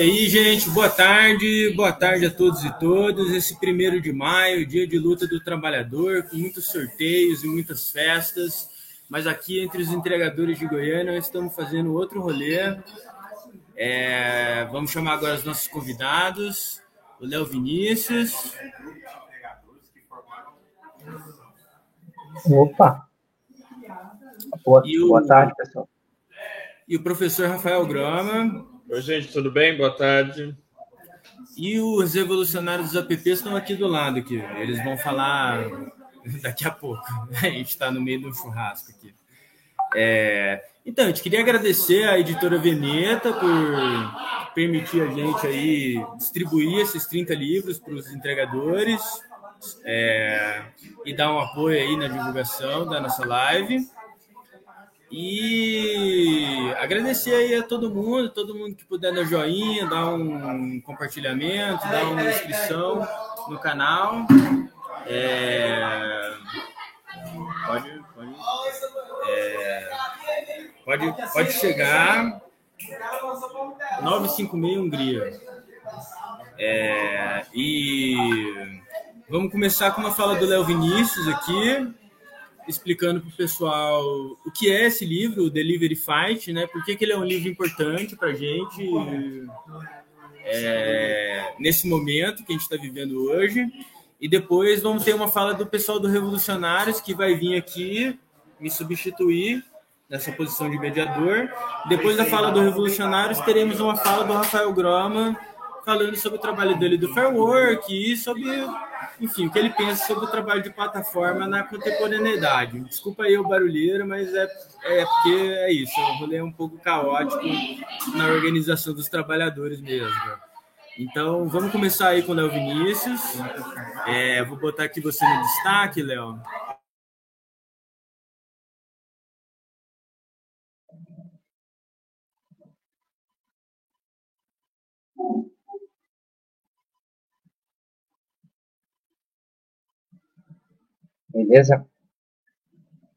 aí, gente, boa tarde, boa tarde a todos e todas. Esse primeiro de maio, dia de luta do trabalhador, com muitos sorteios e muitas festas. Mas aqui entre os entregadores de Goiânia, nós estamos fazendo outro rolê. É... Vamos chamar agora os nossos convidados, o Léo Vinícius. Opa! Boa, boa tarde, pessoal e o professor Rafael Grama. Oi, gente, tudo bem? Boa tarde. E os revolucionários dos app estão aqui do lado. Aqui. Eles vão falar daqui a pouco. A gente está no meio do churrasco aqui. É... Então, a gente queria agradecer à editora Veneta por permitir a gente aí distribuir esses 30 livros para os entregadores é... e dar um apoio aí na divulgação da nossa live. E agradecer aí a todo mundo, todo mundo que puder dar joinha, dar um compartilhamento, dar uma inscrição no canal. É... Pode, pode, é... pode, pode chegar. 956 Hungria. É... E vamos começar com uma fala do Léo Vinícius aqui explicando para o pessoal o que é esse livro, o Delivery Fight, né? Por que, que ele é um livro importante para a gente é, nesse momento que a gente está vivendo hoje. E depois vamos ter uma fala do pessoal do Revolucionários que vai vir aqui me substituir nessa posição de mediador. Depois da fala do Revolucionários, teremos uma fala do Rafael Groma falando sobre o trabalho dele do Fair Work e sobre enfim, o que ele pensa sobre o trabalho de plataforma na contemporaneidade. Desculpa aí o barulheiro, mas é, é porque é isso, o rolê é um pouco caótico na organização dos trabalhadores mesmo. Então, vamos começar aí com o Léo Vinícius. É, vou botar aqui você no destaque, Léo. Beleza?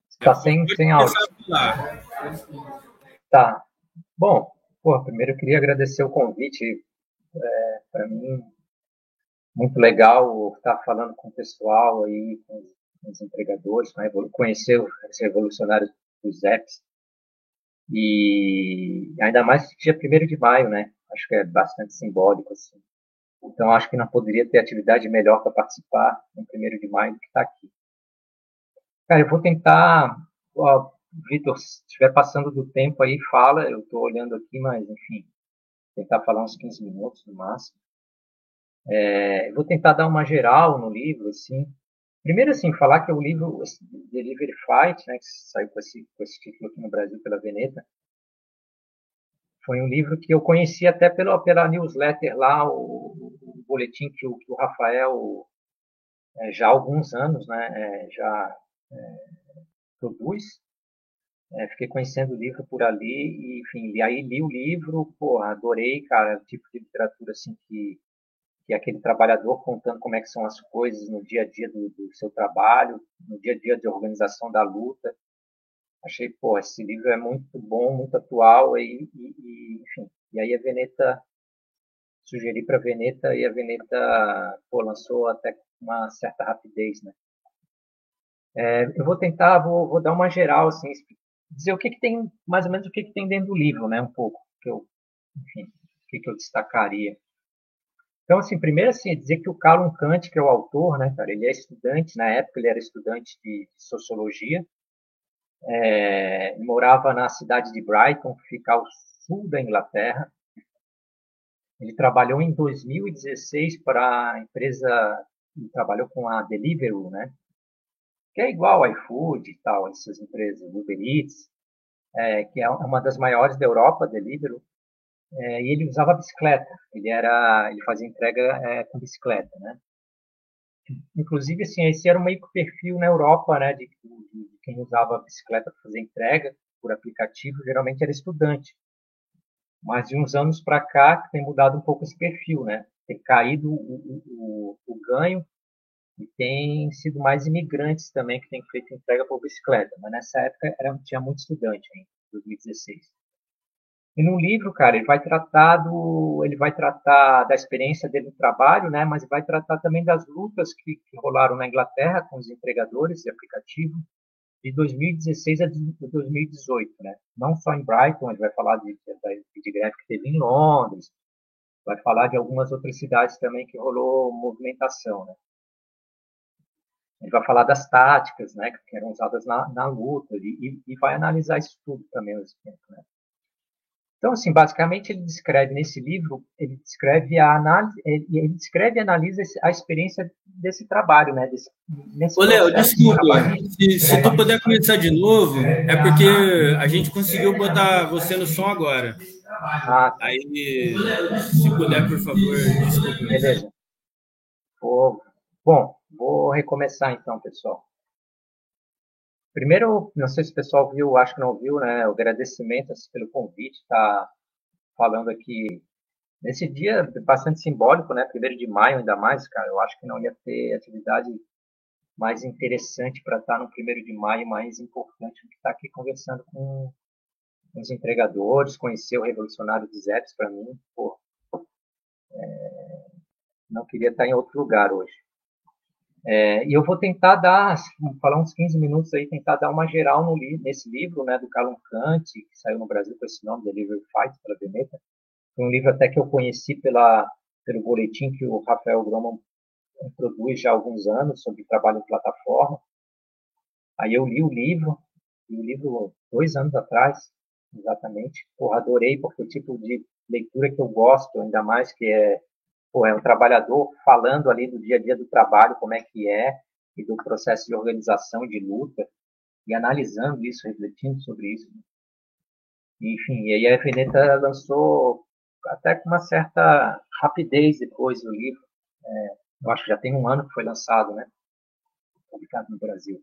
Está sem, sem áudio. Tá. Bom, pô, primeiro eu queria agradecer o convite. É, Para mim, muito legal estar falando com o pessoal aí, com, os empregadores, conhecer os revolucionários dos apps. E ainda mais dia 1 de maio, né? Acho que é bastante simbólico, assim. Então, acho que não poderia ter atividade melhor para participar no 1 de maio do que estar tá aqui. Cara, eu vou tentar. Ó, Vitor, se estiver passando do tempo aí, fala. Eu estou olhando aqui, mas enfim, tentar falar uns 15 minutos no máximo. É, vou tentar dar uma geral no livro, assim. Primeiro, assim, falar que o livro Delivery Fight, né, que saiu com esse, com esse título aqui no Brasil pela Veneta, foi um livro que eu conheci até pela, pela newsletter lá, o, o boletim que o, que o Rafael, é, já há alguns anos, né, é, já é, produz. É, fiquei conhecendo o livro por ali e, enfim, aí li o livro, pô, adorei, cara, o tipo de literatura assim que que é aquele trabalhador contando como é que são as coisas no dia a dia do, do seu trabalho, no dia a dia de organização da luta. Achei, pô, esse livro é muito bom, muito atual e, e, e enfim. E aí a Veneta sugeri para a Veneta e a Veneta pô, lançou até com uma certa rapidez, né? É, eu vou tentar, vou, vou, dar uma geral, assim, dizer o que, que tem, mais ou menos o que, que tem dentro do livro, né, um pouco, que eu, enfim, o que, que eu destacaria. Então, assim, primeiro, assim, dizer que o Callum Kant, que é o autor, né, cara, ele é estudante, na época ele era estudante de, de sociologia, é, morava na cidade de Brighton, que fica ao sul da Inglaterra. Ele trabalhou em 2016 para a empresa, ele trabalhou com a Deliveroo, né, que é igual ao iFood e tal, essas empresas, Uber Eats, é, que é uma das maiores da Europa, Deliveroo, é, e ele usava bicicleta. Ele era, ele fazia entrega é, com bicicleta, né? Inclusive, assim, esse era meio que perfil na Europa, né, de, de, de quem usava bicicleta para fazer entrega por aplicativo, geralmente era estudante. Mas de uns anos para cá tem mudado um pouco esse perfil, né? Tem caído o, o, o, o ganho e tem sido mais imigrantes também que têm feito entrega por bicicleta. Mas nessa época era, tinha muito estudante em 2016. E no livro, cara, ele vai tratar do, ele vai tratar da experiência dele no trabalho, né? Mas vai tratar também das lutas que, que rolaram na Inglaterra com os empregadores de aplicativo de 2016 a 2018, né? Não só em Brighton, ele vai falar de, de, de greve que teve em Londres, vai falar de algumas outras cidades também que rolou movimentação, né? Ele vai falar das táticas, né, que eram usadas na, na luta e, e, vai analisar isso tudo também ao mesmo tempo, né? Então, assim, basicamente ele descreve nesse livro, ele descreve a análise, ele, ele descreve e analisa a experiência desse trabalho, né? Desse, nesse Ô, Léo, desculpa, se, se tu puder começar de novo, é porque a gente conseguiu botar você no som agora. Ah, tá. Aí, se puder, por favor, desculpa. Beleza. Bom, vou recomeçar então, pessoal. Primeiro, não sei se o pessoal viu, acho que não viu, né? O agradecimento assim, pelo convite, tá falando aqui nesse dia bastante simbólico, né? Primeiro de maio, ainda mais, cara. Eu acho que não ia ter atividade mais interessante para estar no primeiro de maio, mais importante do que estar aqui conversando com os entregadores, conhecer o revolucionário de Zeps para mim, pô, é, não queria estar em outro lugar hoje. É, e eu vou tentar dar, falar uns 15 minutos aí, tentar dar uma geral no, nesse livro, né, do Calum Kant, que saiu no Brasil com esse nome, Delivery Fight, pela Veneta. Foi um livro até que eu conheci pela, pelo boletim que o Rafael Groman produz já há alguns anos sobre trabalho em plataforma. Aí eu li o livro, li o livro dois anos atrás, exatamente. Porra, adorei, porque o tipo de leitura que eu gosto, ainda mais que é pô, é um trabalhador falando ali do dia a dia do trabalho, como é que é, e do processo de organização, de luta, e analisando isso, refletindo sobre isso. Enfim, e aí a Veneta lançou até com uma certa rapidez depois do livro. É, eu acho que já tem um ano que foi lançado, né? Publicado no Brasil.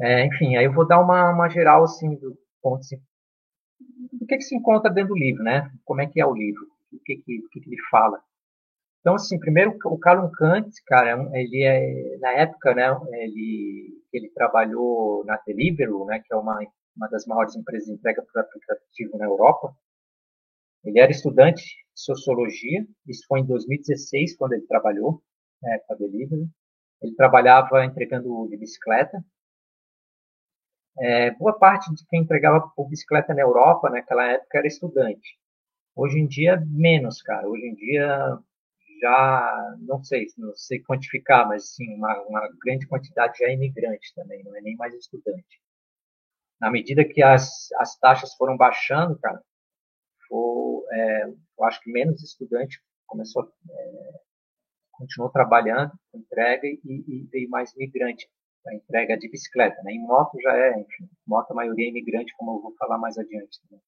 É, enfim, aí eu vou dar uma, uma geral, assim, do ponto, do que, que se encontra dentro do livro, né? Como é que é o livro o que, que, o que, que ele fala. Então, assim, primeiro, o Carl Kant, cara, é ele é, na época, né, ele, ele trabalhou na Deliveroo, né, que é uma, uma das maiores empresas de entrega por aplicativo na Europa. Ele era estudante de sociologia, isso foi em 2016, quando ele trabalhou né, com a Deliveroo. Ele trabalhava entregando de bicicleta. É, boa parte de quem entregava por bicicleta na Europa, naquela época, era estudante. Hoje em dia, menos, cara. Hoje em dia, já, não sei, não sei quantificar, mas sim, uma, uma grande quantidade já é imigrante também, não é nem mais estudante. Na medida que as, as taxas foram baixando, cara, é, eu acho que menos estudante começou, é, continuou trabalhando, entrega e, e veio mais migrante a entrega de bicicleta, né? Em moto já é, enfim, moto a maioria é imigrante, como eu vou falar mais adiante. Né?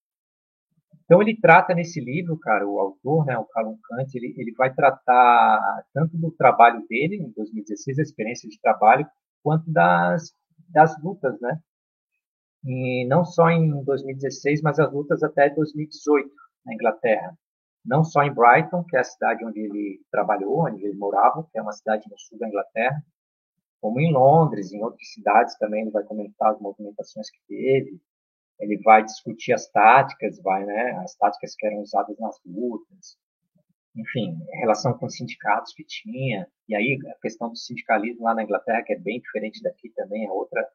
Então ele trata nesse livro, cara, o autor, né, o Calum Kant, ele, ele vai tratar tanto do trabalho dele em 2016, a experiência de trabalho, quanto das, das lutas, né? E não só em 2016, mas as lutas até 2018 na Inglaterra. Não só em Brighton, que é a cidade onde ele trabalhou, onde ele morava, que é uma cidade no sul da Inglaterra, como em Londres, em outras cidades também ele vai comentar as movimentações que teve, ele vai discutir as táticas, vai, né, as táticas que eram usadas nas lutas, enfim, relação com os sindicatos que tinha, e aí a questão do sindicalismo lá na Inglaterra, que é bem diferente daqui também, é outra,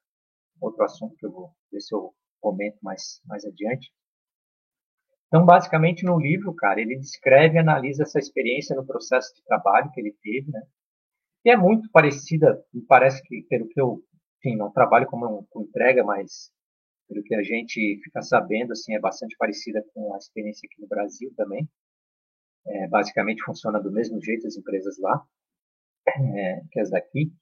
outro assunto que eu vou ver se eu comento mais, mais adiante. Então, basicamente, no livro, cara, ele descreve e analisa essa experiência no processo de trabalho que ele teve, né? E é muito parecida, me parece que, pelo que eu, enfim, não trabalho como com entrega, mas pelo que a gente fica sabendo, assim, é bastante parecida com a experiência aqui no Brasil também. É, basicamente funciona do mesmo jeito as empresas lá é, que as daqui.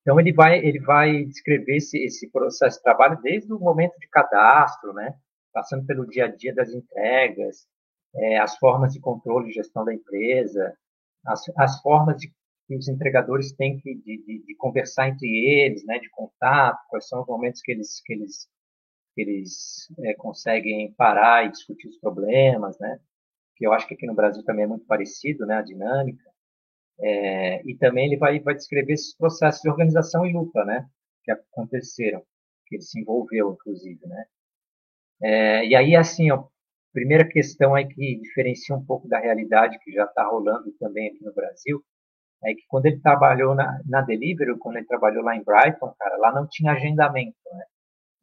Então ele vai ele vai descrever esse, esse processo de trabalho desde o momento de cadastro, né, passando pelo dia a dia das entregas, é, as formas de controle e gestão da empresa, as, as formas de que os entregadores têm que de, de, de, conversar entre eles, né, de contato, quais são os momentos que eles que eles que eles é, conseguem parar e discutir os problemas, né? Que eu acho que aqui no Brasil também é muito parecido, né, a dinâmica. É, e também ele vai vai descrever esses processos de organização e luta, né, que aconteceram, que ele se envolveu, inclusive, né? É, e aí, assim, a primeira questão aí que diferencia um pouco da realidade que já está rolando também aqui no Brasil, é que quando ele trabalhou na, na Deliveroo, quando ele trabalhou lá em Brighton, cara, lá não tinha agendamento, né?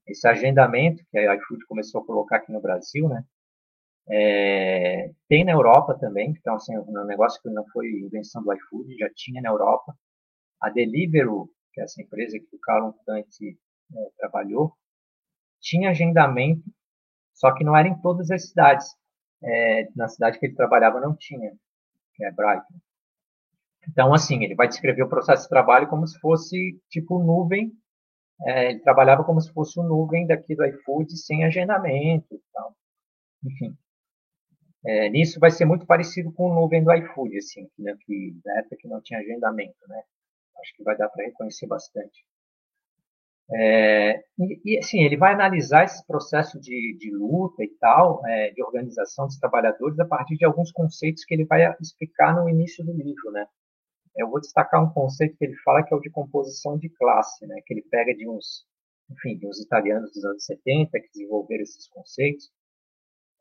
Esse agendamento que a iFood começou a colocar aqui no Brasil, né? É, tem na Europa também, então assim, um negócio que não foi invenção do iFood, já tinha na Europa. A Deliveroo, que é essa empresa que o Carlos Tante é, trabalhou, tinha agendamento, só que não era em todas as cidades. É, na cidade que ele trabalhava não tinha, que é Brighton. Então, assim, ele vai descrever o processo de trabalho como se fosse tipo nuvem. É, ele trabalhava como se fosse o nuvem daqui do iFood sem agendamento tal. Enfim. É, nisso vai ser muito parecido com o nuvem do iFood, assim, né, que na época que não tinha agendamento, né? Acho que vai dar para reconhecer bastante. É, e, e, assim, ele vai analisar esse processo de, de luta e tal, é, de organização dos trabalhadores, a partir de alguns conceitos que ele vai explicar no início do livro, né? Eu vou destacar um conceito que ele fala que é o de composição de classe, né? Que ele pega de uns, enfim, de uns italianos dos anos 70 que desenvolveram esses conceitos.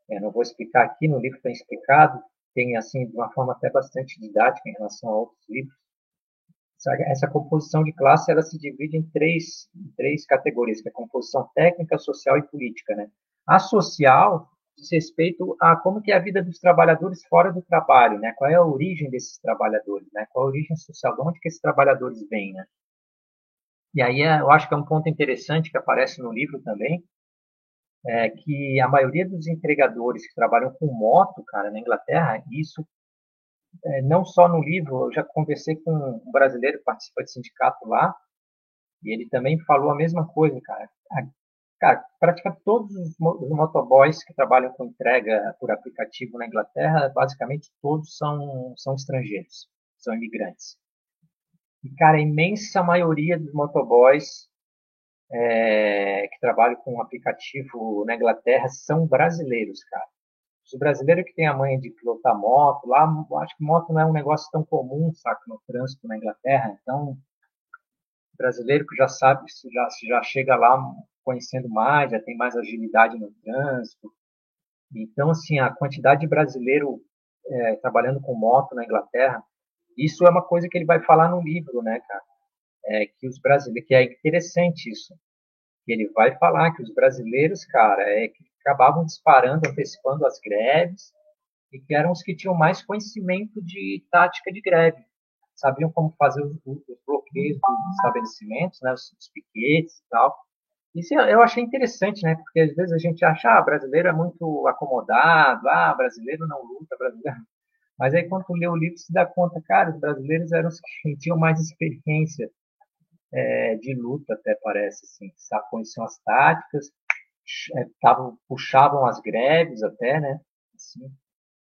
É, não vou explicar aqui, no livro tem explicado, tem assim de uma forma até bastante didática em relação a outros livros essa composição de classe ela se divide em três, em três categorias, que é a composição técnica, social e política. Né? A social diz respeito a como que é a vida dos trabalhadores fora do trabalho, né? qual é a origem desses trabalhadores, né? qual a origem social, de onde que esses trabalhadores vêm. Né? E aí é, eu acho que é um ponto interessante que aparece no livro também, é que a maioria dos entregadores que trabalham com moto, cara, na Inglaterra, isso é, não só no livro, eu já conversei com um brasileiro que participa de sindicato lá, e ele também falou a mesma coisa, cara. Cara, praticamente todos os motoboys que trabalham com entrega por aplicativo na Inglaterra, basicamente todos são, são estrangeiros, são imigrantes. E, cara, a imensa maioria dos motoboys é, que trabalham com aplicativo na Inglaterra são brasileiros, cara. Os brasileiros que têm a manha de pilotar moto, lá, acho que moto não é um negócio tão comum, saca, no trânsito na Inglaterra. Então, brasileiro que já sabe, já, já chega lá conhecendo mais, já tem mais agilidade no trânsito. Então, assim, a quantidade de brasileiro é, trabalhando com moto na Inglaterra, isso é uma coisa que ele vai falar no livro, né, cara? É, que os brasileiros, que é interessante isso, ele vai falar que os brasileiros, cara, é que acabavam disparando, antecipando as greves, e que eram os que tinham mais conhecimento de tática de greve. Sabiam como fazer os, os bloqueios dos estabelecimentos, né, os, os piquetes e tal. Isso eu achei interessante, né? Porque às vezes a gente acha, ah, brasileiro é muito acomodado, ah, brasileiro não luta, brasileiro. Mas aí quando lê o livro, se dá conta, cara, os brasileiros eram os que tinham mais experiência é, de luta, até parece, assim? Conheciam as táticas, é, tavam, puxavam as greves até, né? Assim,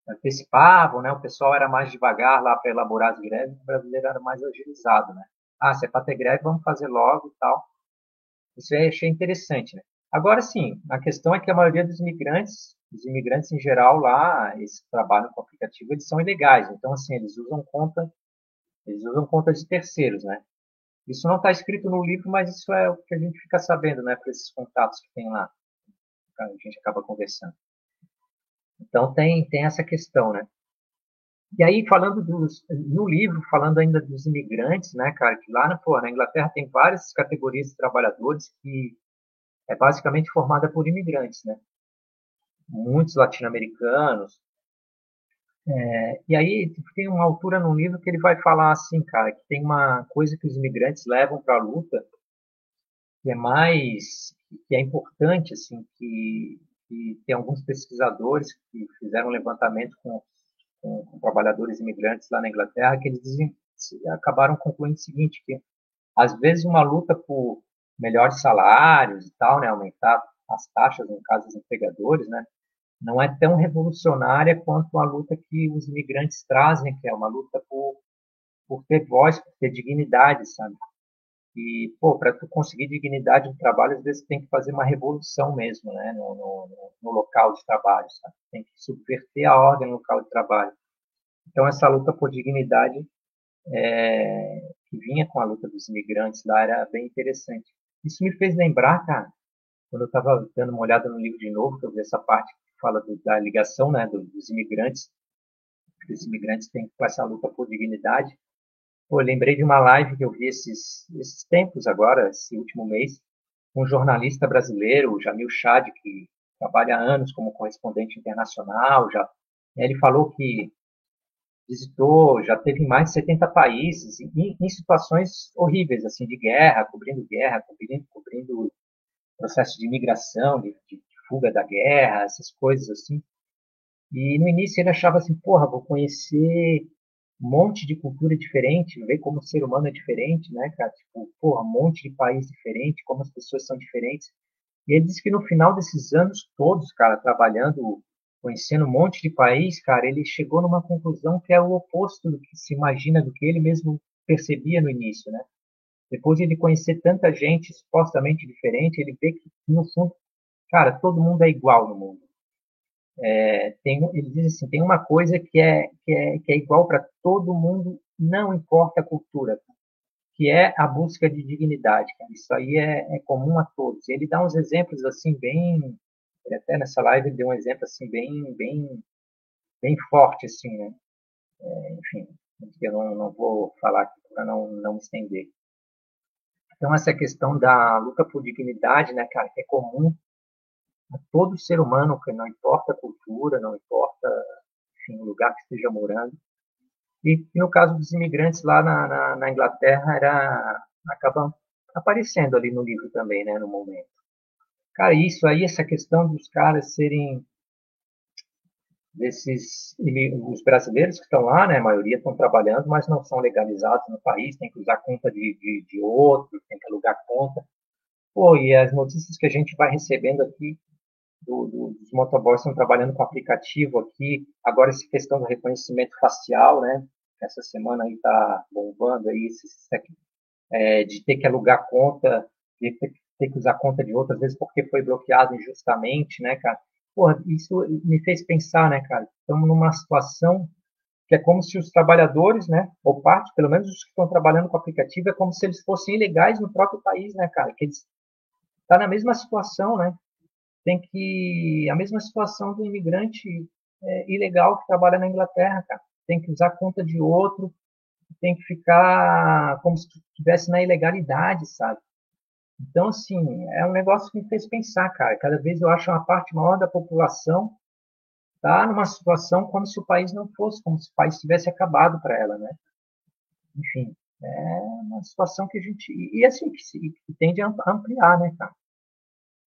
antecipavam, né? O pessoal era mais devagar lá para elaborar as greves, o brasileiro era mais agilizado, né? Ah, se é para ter greve, vamos fazer logo e tal. Isso eu achei interessante, né? Agora sim, a questão é que a maioria dos imigrantes, os imigrantes em geral lá, eles trabalham com aplicativo, eles são ilegais. Então, assim, eles usam conta, eles usam conta de terceiros, né? Isso não está escrito no livro, mas isso é o que a gente fica sabendo, né? Por esses contatos que tem lá a gente acaba conversando. Então tem, tem essa questão, né? E aí, falando dos, no livro, falando ainda dos imigrantes, né, cara, que lá na, pô, na Inglaterra tem várias categorias de trabalhadores que é basicamente formada por imigrantes, né? Muitos latino-americanos. É, e aí tem uma altura no livro que ele vai falar assim, cara, que tem uma coisa que os imigrantes levam para a luta que é mais que é importante assim que, que tem alguns pesquisadores que fizeram um levantamento com, com, com trabalhadores imigrantes lá na Inglaterra que eles dizem, acabaram concluindo o seguinte que às vezes uma luta por melhores salários e tal, né, aumentar as taxas no caso dos empregadores, né, não é tão revolucionária quanto a luta que os imigrantes trazem, que é uma luta por, por ter voz, por ter dignidade, sabe? E, pô, para tu conseguir dignidade no trabalho, às vezes tem que fazer uma revolução mesmo, né, no, no, no local de trabalho, sabe? Tem que subverter a ordem no local de trabalho. Então, essa luta por dignidade é, que vinha com a luta dos imigrantes lá era bem interessante. Isso me fez lembrar, cara, quando eu estava dando uma olhada no livro de novo, que eu vi essa parte que fala do, da ligação, né, dos imigrantes, que os imigrantes têm com essa luta por dignidade. Pô, lembrei de uma live que eu vi esses, esses tempos agora, esse último mês, um jornalista brasileiro, o Jamil Chad, que trabalha há anos como correspondente internacional, já ele falou que visitou, já teve mais de 70 países, em, em, situações horríveis, assim, de guerra, cobrindo guerra, cobrindo, cobrindo processo de imigração, de, de, de, fuga da guerra, essas coisas assim. E no início ele achava assim, porra, vou conhecer um monte de cultura diferente, ver como o ser humano é diferente, né, cara? Tipo, porra, um monte de país diferente, como as pessoas são diferentes. E ele disse que no final desses anos todos, cara, trabalhando, conhecendo um monte de país, cara, ele chegou numa conclusão que é o oposto do que se imagina, do que ele mesmo percebia no início, né? Depois de ele conhecer tanta gente supostamente diferente, ele vê que, no fundo, cara, todo mundo é igual no mundo. É, tem, ele diz assim, tem uma coisa que é, que é, que é igual para todo mundo, não importa a cultura, que é a busca de dignidade. Cara. Isso aí é, é, comum a todos. Ele dá uns exemplos assim bem, até nessa live deu um exemplo assim bem, bem, bem forte assim, né? É, enfim, eu não, não vou falar aqui para não não me estender. Então essa questão da luta por dignidade, né, cara, que é comum todo ser humano, que não importa a cultura, não importa enfim, o lugar que esteja morando. E, e no caso dos imigrantes lá na, na, na, Inglaterra, era acaba aparecendo ali no livro também, né, no momento. Cara, isso aí, essa questão dos caras serem desses os brasileiros que estão lá, né, a maioria estão trabalhando, mas não são legalizados no país, tem que usar conta de, de, de outro, tem que alugar conta. Pô, e as notícias que a gente vai recebendo aqui do, do, dos motoboys estão trabalhando com aplicativo aqui. Agora, essa questão do reconhecimento facial, né? Essa semana aí tá bombando aí, é, de ter que alugar conta, de ter, ter, que usar conta de outras vezes porque foi bloqueado injustamente, né, cara? Porra, isso me fez pensar, né, cara? Estamos numa situação que é como se os trabalhadores, né, ou parte, pelo menos os que estão trabalhando com aplicativo, é como se eles fossem ilegais no próprio país, né, cara? Que eles tá na mesma situação, né? Tem que a mesma situação do imigrante é, ilegal que trabalha na Inglaterra, cara. Tem que usar conta de outro, tem que ficar como se estivesse na ilegalidade, sabe? Então, assim, é um negócio que me fez pensar, cara. Cada vez eu acho uma parte maior da população tá numa situação como se o país não fosse, como se o país tivesse acabado para ela, né? Enfim, é uma situação que a gente e assim que, se, que tende a ampliar, né, cara?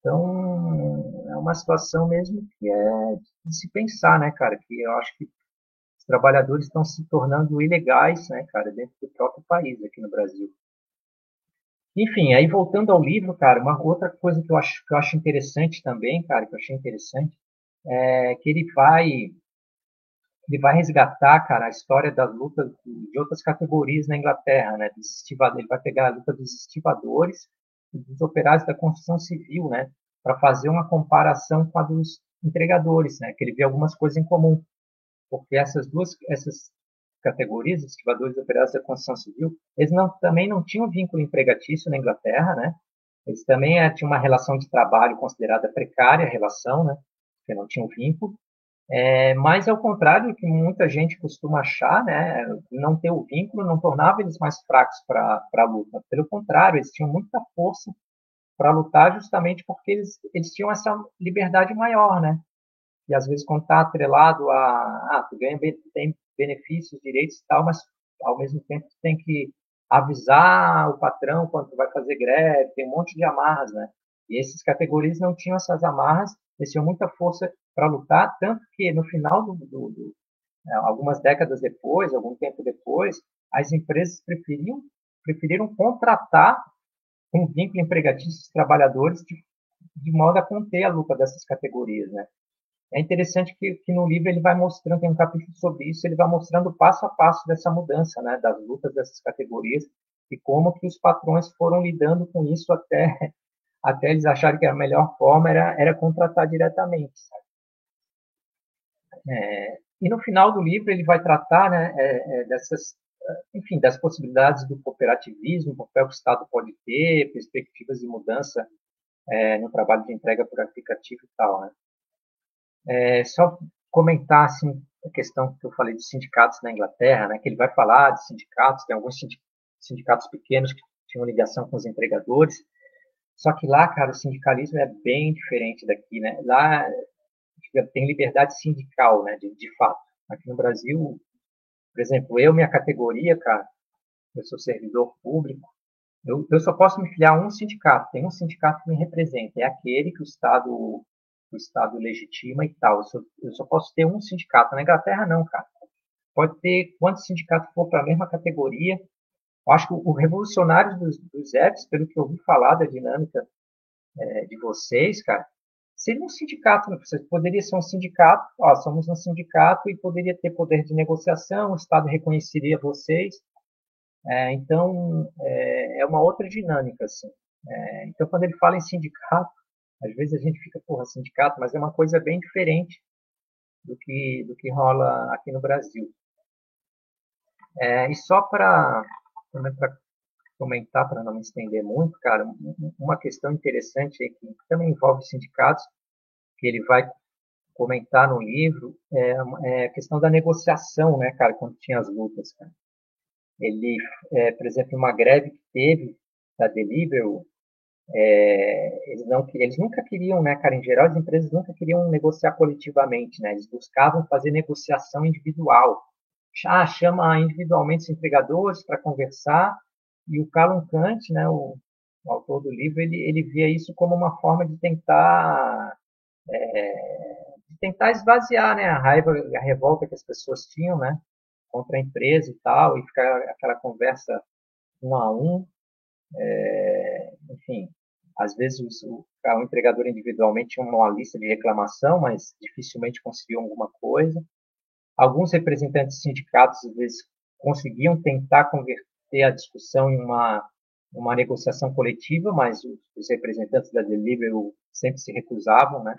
Então, é uma situação mesmo que é de se pensar, né, cara? Que eu acho que os trabalhadores estão se tornando ilegais, né, cara, dentro do próprio país aqui no Brasil. Enfim, aí voltando ao livro, cara, uma outra coisa que eu acho que eu acho interessante também, cara, que eu achei interessante, é que ele vai ele vai resgatar, cara, a história das lutas de outras categorias na Inglaterra, né? Ele vai pegar a luta dos estivadores dos operários da construção civil, né, para fazer uma comparação com a dos entregadores, né, que ele vê algumas coisas em comum, porque essas duas essas categorias, estivadores e operários da construção civil, eles não, também não tinham vínculo empregatício na Inglaterra, né, eles também é, tinham uma relação de trabalho considerada precária, relação, né, porque não tinham vínculo, é, mas ao contrário do que muita gente costuma achar, né, não ter o vínculo não tornava eles mais fracos para a luta. Pelo contrário, eles tinham muita força para lutar justamente porque eles, eles tinham essa liberdade maior, né? E às vezes quando está atrelado a, ah, tu ganha, tem benefícios, direitos e tal, mas ao mesmo tempo tu tem que avisar o patrão quando tu vai fazer greve, tem um monte de amarras, né? E essas categorias não tinham essas amarras, eles tinham muita força para lutar, tanto que no final do, do, do né, algumas décadas depois, algum tempo depois, as empresas preferiam preferiram contratar um vínculo empregatício dos trabalhadores de, de modo a conter a luta dessas categorias, né? É interessante que, que, no livro ele vai mostrando, tem um capítulo sobre isso, ele vai mostrando passo a passo dessa mudança, né, das lutas dessas categorias e como que os patrões foram lidando com isso até até eles acharem que a melhor forma era, era contratar diretamente. Sabe? É, e no final do livro ele vai tratar né, é, é, dessas, enfim, das possibilidades do cooperativismo, o papel que o Estado pode ter, perspectivas de mudança é, no trabalho de entrega por aplicativo e tal, né? É, só comentar, assim, a questão que eu falei dos sindicatos na Inglaterra, né? Que ele vai falar de sindicatos, tem alguns sindicatos pequenos que tinham ligação com os empregadores, só que lá, cara, o sindicalismo é bem diferente daqui, né? Lá tem liberdade sindical, né? De, de fato. Aqui no Brasil, por exemplo, eu, minha categoria, cara, eu sou servidor público, eu, eu só posso me filiar a um sindicato. Tem um sindicato que me representa, é aquele que o Estado, o Estado legitima e tal. Eu só, eu só posso ter um sindicato. Na Inglaterra, não, cara. Pode ter quantos sindicatos for para a mesma categoria. Eu acho que o, revolucionário dos, dos apps, pelo que eu ouvi falar da dinâmica é, de vocês, cara, seria um sindicato. Né? Poderia ser um sindicato, ó, somos um sindicato e poderia ter poder de negociação, o Estado reconheceria vocês. É, então, é, é, uma outra dinâmica, assim. É, então, quando ele fala em sindicato, às vezes a gente fica, porra, sindicato, mas é uma coisa bem diferente do que, do que rola aqui no Brasil. É, e só para comentar, para não me estender muito, cara, uma questão interessante que também envolve sindicatos, que ele vai comentar no livro, é, é a questão da negociação, né, cara, quando tinha as lutas, cara. Ele, é, por exemplo, uma greve que teve da Deliveroo, é, eles, não, eles nunca queriam, né, cara, em geral as empresas nunca queriam negociar coletivamente, né, eles buscavam fazer negociação individual. Ah, chama individualmente os empregadores para conversar e o Calum Kant, né, o, o, autor do livro, ele, ele via isso como uma forma de tentar é, de tentar esvaziar, né, a raiva, a revolta que as pessoas tinham, né, contra a empresa e tal, e ficar aquela conversa um a um. É, enfim, às vezes o, o empregador individualmente tinha uma lista de reclamação, mas dificilmente conseguiu alguma coisa. Alguns representantes sindicatos, às vezes, conseguiam tentar converter a discussão em uma, uma negociação coletiva, mas os, representantes da Deliveroo sempre se recusavam, né?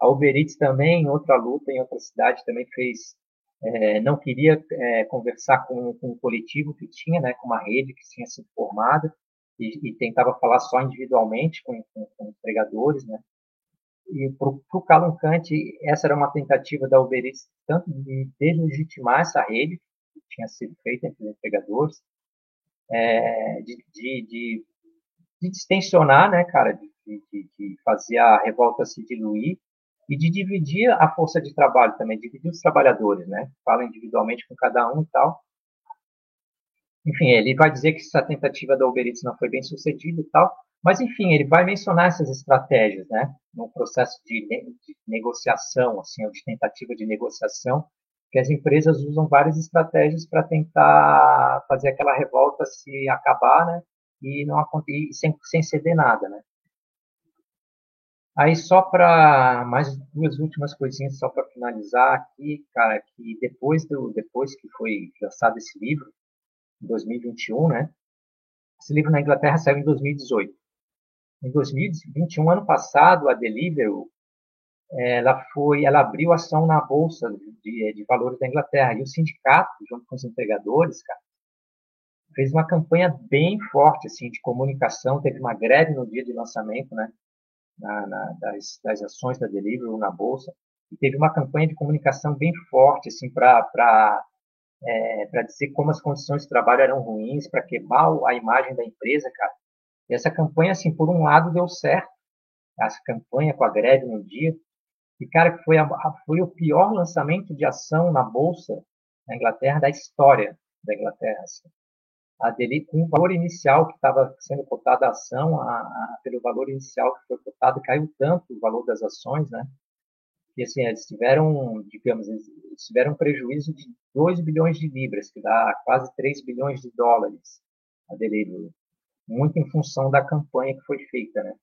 A Uber Eats também, em outra luta, em outra cidade, também fez é, não queria é, conversar com, com um coletivo que tinha, né, com uma rede que tinha sido formada e, e tentava falar só individualmente com, com, com empregadores, né. E para o Calum Kant, essa era uma tentativa da Uber Eats, tanto de deslegitimar essa rede que tinha sido feita entre os empregadores, é, de, de, de, de, distensionar, né, cara, de, de, fazer a revolta se diluir e de dividir a força de trabalho também, dividir os trabalhadores, né? Fala individualmente com cada um e tal. Enfim, ele vai dizer que essa tentativa da Uber Eats não foi bem sucedida e tal, mas enfim, ele vai mencionar essas estratégias, né? No processo de, de negociação, assim, de tentativa de negociação, que as empresas usam várias estratégias para tentar fazer aquela revolta se acabar, né? E não e sem, sem ceder nada, né? Aí só para mais duas últimas coisinhas só para finalizar aqui, cara, que depois do depois que foi lançado esse livro em 2021, né? Esse livro na Inglaterra saiu em 2018. Em 2021, ano passado, a Deliveroo ela foi, ela abriu ação na bolsa de, de valores da Inglaterra e o sindicato, junto com os empregadores, cara, fez uma campanha bem forte assim de comunicação. Teve uma greve no dia de lançamento, né? na, na, das, das, ações da Deliveroo na bolsa e teve uma campanha de comunicação bem forte assim para é, para dizer como as condições de trabalho eram ruins, para queimar a imagem da empresa, cara. E essa campanha, assim, por um lado deu certo, essa campanha com a greve no dia, e cara, foi, a, foi o pior lançamento de ação na bolsa na Inglaterra da história da Inglaterra. Assim a dele com o valor inicial que estava sendo cotada a ação, a, a, pelo valor inicial que foi cotado, caiu tanto o valor das ações, né? Que assim, eles tiveram, digamos, eles tiveram um prejuízo de 2 bilhões de libras, que dá quase 3 bilhões de dólares a muito em função da campanha que foi feita, né?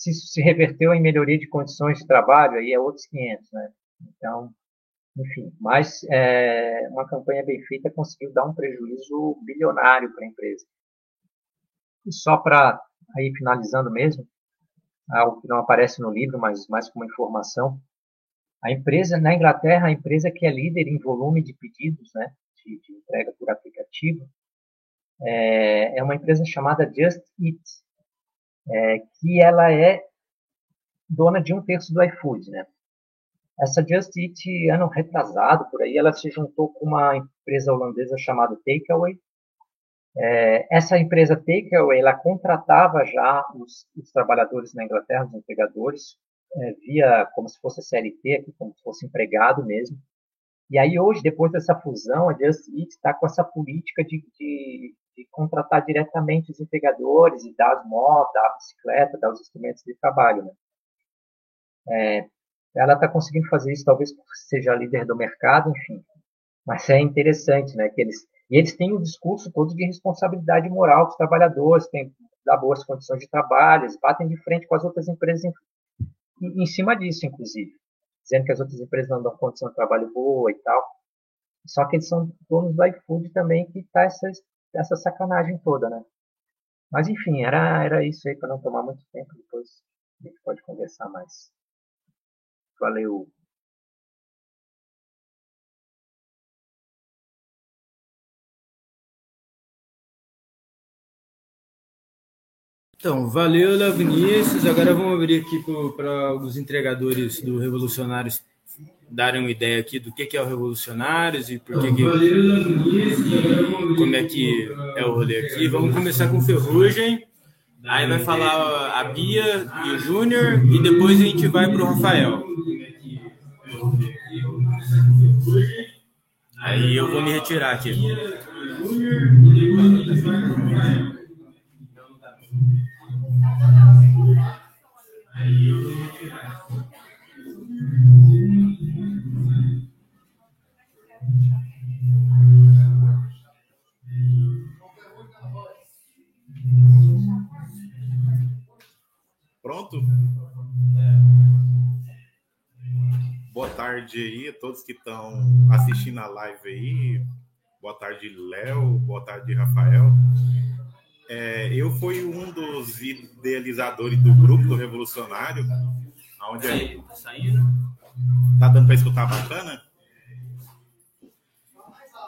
Se isso se reverteu em melhoria de condições de trabalho, aí é outros 500, né? Então, enfim, mas é, uma campanha bem feita conseguiu dar um prejuízo bilionário para a empresa. E só para aí finalizando mesmo, algo que não aparece no livro, mas mais como informação, a empresa na Inglaterra, a empresa que é líder em volume de pedidos, né, de, de entrega por aplicativo, é, é, uma empresa chamada Just Eat. É, que ela é dona de um terço do iFood, né? Essa Just Eat, ano retrasado, por aí, ela se juntou com uma empresa holandesa chamada Takeaway. É, essa empresa Takeaway, ela contratava já os, os trabalhadores na Inglaterra, os empregadores, é, via como se fosse CLT, como se fosse empregado mesmo. E aí hoje, depois dessa fusão, a Just Eat está com essa política de, de, contratar diretamente os empregadores e dar as motos, dar a bicicleta, dar os instrumentos de trabalho. Né? É, ela está conseguindo fazer isso, talvez porque seja líder do mercado, enfim. Mas é interessante, né? Que eles, e eles têm um discurso todo de responsabilidade moral dos trabalhadores, tem dar boas condições de trabalho, eles batem de frente com as outras empresas em, em cima disso, inclusive. Dizendo que as outras empresas não dão condição de trabalho boa e tal. Só que eles são donos do iFood também, que tá essa, essa sacanagem toda, né? Mas enfim, era, era isso aí para não tomar muito tempo. Depois a gente pode conversar mais. Valeu. Então, valeu, Léo Vinícius. Agora vamos abrir aqui para os entregadores do Revolucionários darem uma ideia aqui do que, que é o Revolucionários e por que, que como é que é o rolê aqui. Vamos começar com Ferrugem. Aí vai falar a Bia e o Júnior e depois a gente vai para o Rafael. Aí eu vou me retirar aqui. Pronto? Boa tarde aí a todos que estão assistindo a live aí. Boa tarde, Léo. Boa tarde, Rafael. É, eu fui um dos idealizadores do grupo do Revolucionário. Onde é... Tá dando para escutar bacana?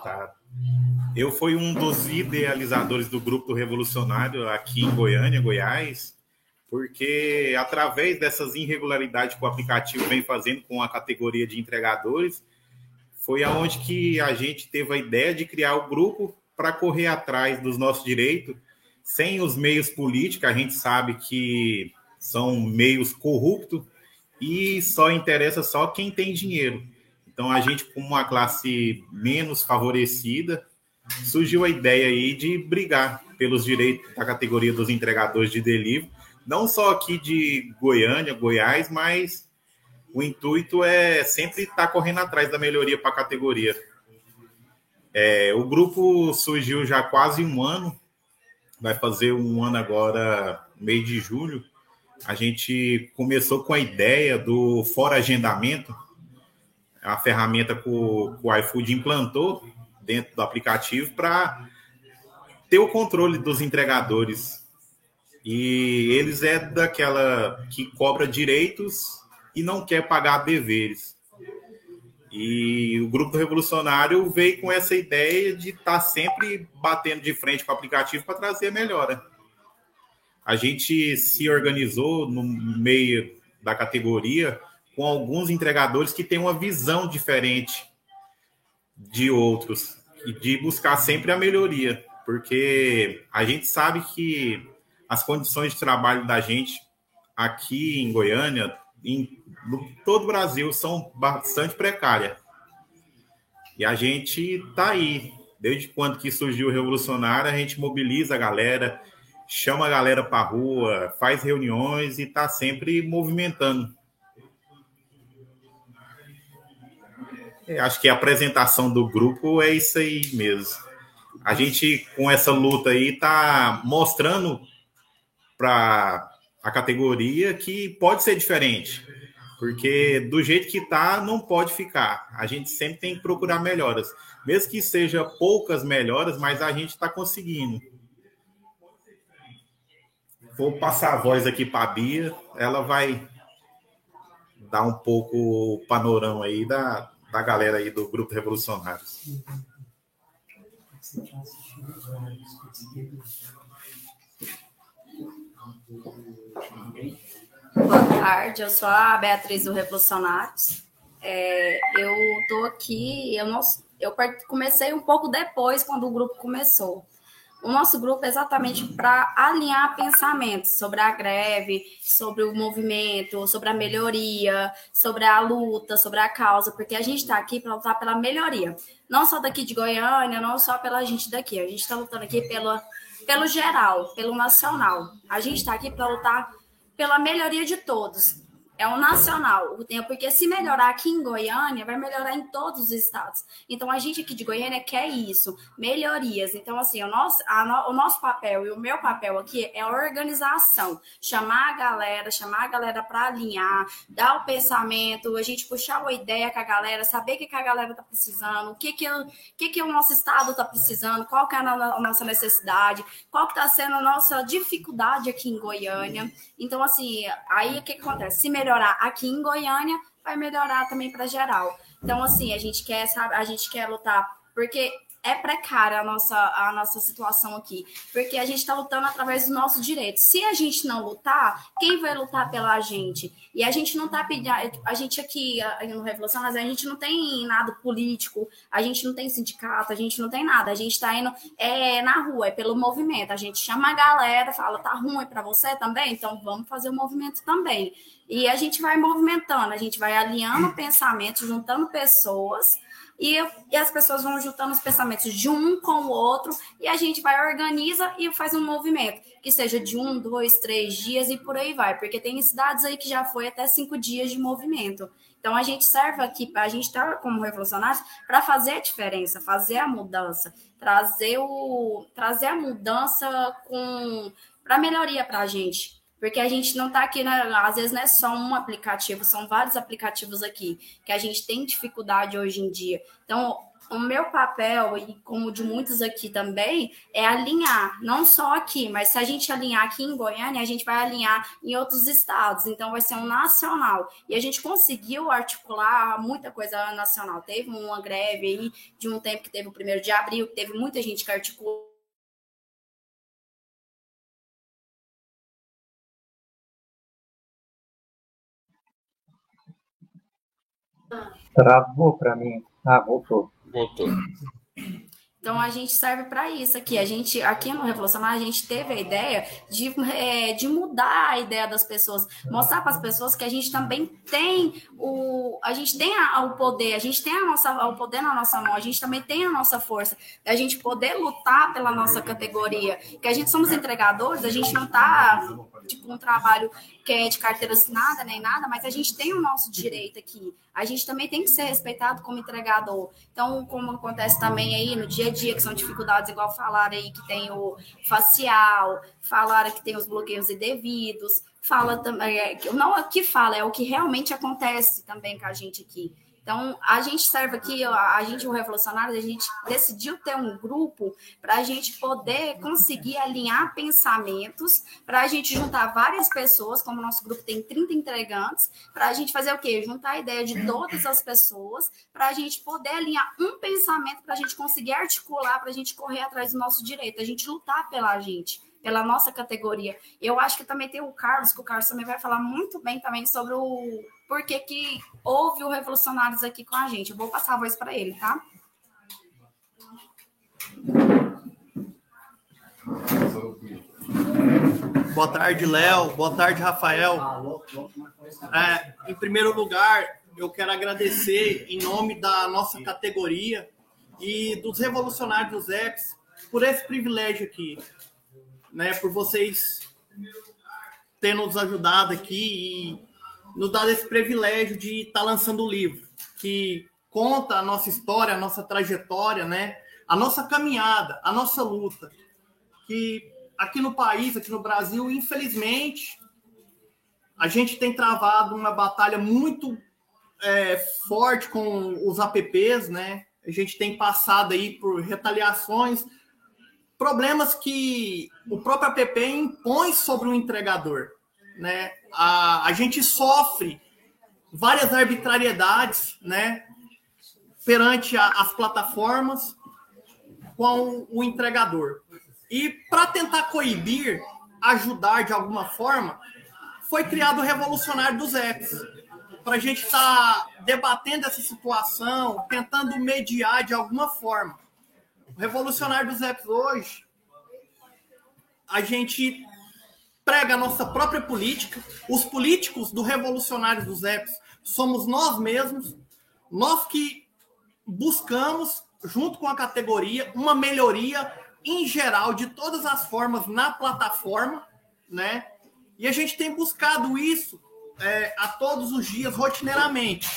Tá. Eu fui um dos idealizadores do grupo do Revolucionário aqui em Goiânia, Goiás porque através dessas irregularidades que o aplicativo vem fazendo com a categoria de entregadores, foi aonde que a gente teve a ideia de criar o grupo para correr atrás dos nossos direitos, sem os meios políticos, a gente sabe que são meios corruptos e só interessa só quem tem dinheiro. Então a gente, como uma classe menos favorecida, surgiu a ideia aí de brigar pelos direitos da categoria dos entregadores de delivery não só aqui de Goiânia, Goiás, mas o intuito é sempre estar tá correndo atrás da melhoria para a categoria. É, o grupo surgiu já quase um ano, vai fazer um ano agora, meio de julho. A gente começou com a ideia do Fora Agendamento, a ferramenta que o iFood implantou dentro do aplicativo para ter o controle dos entregadores e eles é daquela que cobra direitos e não quer pagar deveres. E o grupo revolucionário veio com essa ideia de estar tá sempre batendo de frente com o aplicativo para trazer melhora. A gente se organizou no meio da categoria com alguns entregadores que têm uma visão diferente de outros e de buscar sempre a melhoria, porque a gente sabe que as condições de trabalho da gente aqui em Goiânia, em todo o Brasil, são bastante precárias. E a gente está aí. Desde quando que surgiu o Revolucionário, a gente mobiliza a galera, chama a galera para a rua, faz reuniões e está sempre movimentando. É, acho que a apresentação do grupo é isso aí mesmo. A gente, com essa luta aí, está mostrando para a categoria que pode ser diferente, porque do jeito que está, não pode ficar. A gente sempre tem que procurar melhoras, mesmo que seja poucas melhoras, mas a gente está conseguindo. Vou passar a voz aqui para a Bia, ela vai dar um pouco o panorama aí da, da galera aí do Grupo Revolucionários. Tarde, eu sou a Beatriz do Revolucionários. É, eu estou aqui, eu, não, eu comecei um pouco depois, quando o grupo começou. O nosso grupo é exatamente para alinhar pensamentos sobre a greve, sobre o movimento, sobre a melhoria, sobre a luta, sobre a causa, porque a gente está aqui para lutar pela melhoria. Não só daqui de Goiânia, não só pela gente daqui. A gente está lutando aqui pela, pelo geral, pelo nacional. A gente está aqui para lutar pela melhoria de todos é o nacional, o tempo, porque se melhorar aqui em Goiânia, vai melhorar em todos os estados. Então, a gente aqui de Goiânia quer isso, melhorias. Então, assim, o nosso, a, o nosso papel e o meu papel aqui é a organização, chamar a galera, chamar a galera para alinhar, dar o pensamento, a gente puxar uma ideia com a galera, saber o que, que a galera está precisando, o que, que, que, que o nosso estado está precisando, qual que é a nossa necessidade, qual que está sendo a nossa dificuldade aqui em Goiânia. Então, assim, aí o que, que acontece? Se melhorar aqui em Goiânia, vai melhorar também para geral. Então, assim, a gente quer, sabe, a gente quer lutar, porque é precária a nossa, a nossa situação aqui, porque a gente está lutando através dos nossos direitos. Se a gente não lutar, quem vai lutar pela gente? E a gente não está pedindo, a gente aqui no Revolução, mas a gente não tem nada político, a gente não tem sindicato, a gente não tem nada, a gente está indo é, na rua, é pelo movimento. A gente chama a galera, fala, tá ruim para você também? Então vamos fazer o movimento também. E a gente vai movimentando, a gente vai alinhando pensamentos, juntando pessoas e, e as pessoas vão juntando os pensamentos de um com o outro e a gente vai organiza e faz um movimento que seja de um, dois, três dias e por aí vai, porque tem cidades aí que já foi até cinco dias de movimento. Então a gente serve aqui, a gente está como revolucionários para fazer a diferença, fazer a mudança, trazer o trazer a mudança com para melhoria para a gente. Porque a gente não está aqui, né, às vezes não é só um aplicativo, são vários aplicativos aqui que a gente tem dificuldade hoje em dia. Então, o meu papel, e como de muitos aqui também, é alinhar, não só aqui, mas se a gente alinhar aqui em Goiânia, a gente vai alinhar em outros estados, então vai ser um nacional. E a gente conseguiu articular muita coisa nacional. Teve uma greve aí de um tempo que teve o primeiro de abril, teve muita gente que articulou Travou para mim. Ah, voltou. Voltou. Então a gente serve para isso aqui. A gente aqui no Revolucionário a gente teve a ideia de, é, de mudar a ideia das pessoas, mostrar para as pessoas que a gente também tem o a gente tem a, o poder, a gente tem a nossa o poder na nossa mão, a gente também tem a nossa força, a gente poder lutar pela nossa categoria, que a gente somos entregadores, a gente não está tipo um trabalho que é de carteira assinada nem nada, mas a gente tem o nosso direito aqui. A gente também tem que ser respeitado como entregador. Então, como acontece também aí no dia a dia, que são dificuldades, igual falaram aí que tem o facial, falaram que tem os bloqueios indevidos, fala também, é, não é o que fala, é o que realmente acontece também com a gente aqui. Então, a gente serve aqui, a gente, o Revolucionário, a gente decidiu ter um grupo para a gente poder conseguir alinhar pensamentos, para a gente juntar várias pessoas, como o nosso grupo tem 30 entregantes, para a gente fazer o quê? Juntar a ideia de todas as pessoas, para a gente poder alinhar um pensamento, para a gente conseguir articular, para a gente correr atrás do nosso direito, a gente lutar pela gente pela nossa categoria. Eu acho que também tem o Carlos, que o Carlos também vai falar muito bem também sobre o porquê que houve o Revolucionários aqui com a gente. Eu vou passar a voz para ele, tá? Boa tarde, Léo. Boa tarde, Rafael. É, em primeiro lugar, eu quero agradecer em nome da nossa categoria e dos revolucionários dos EPS por esse privilégio aqui né, por vocês terem nos ajudado aqui e nos dado esse privilégio de estar tá lançando o livro, que conta a nossa história, a nossa trajetória, né, a nossa caminhada, a nossa luta, que aqui no país, aqui no Brasil, infelizmente, a gente tem travado uma batalha muito é, forte com os apps, né? A gente tem passado aí por retaliações, problemas que o próprio app impõe sobre o entregador. Né? A, a gente sofre várias arbitrariedades né, perante a, as plataformas com o entregador. E para tentar coibir, ajudar de alguma forma, foi criado o Revolucionário dos Apps. Para a gente estar tá debatendo essa situação, tentando mediar de alguma forma. O Revolucionário dos Apps hoje, a gente prega a nossa própria política. Os políticos do Revolucionário dos Apps somos nós mesmos, nós que buscamos, junto com a categoria, uma melhoria em geral de todas as formas na plataforma, né? E a gente tem buscado isso é, a todos os dias, rotineiramente.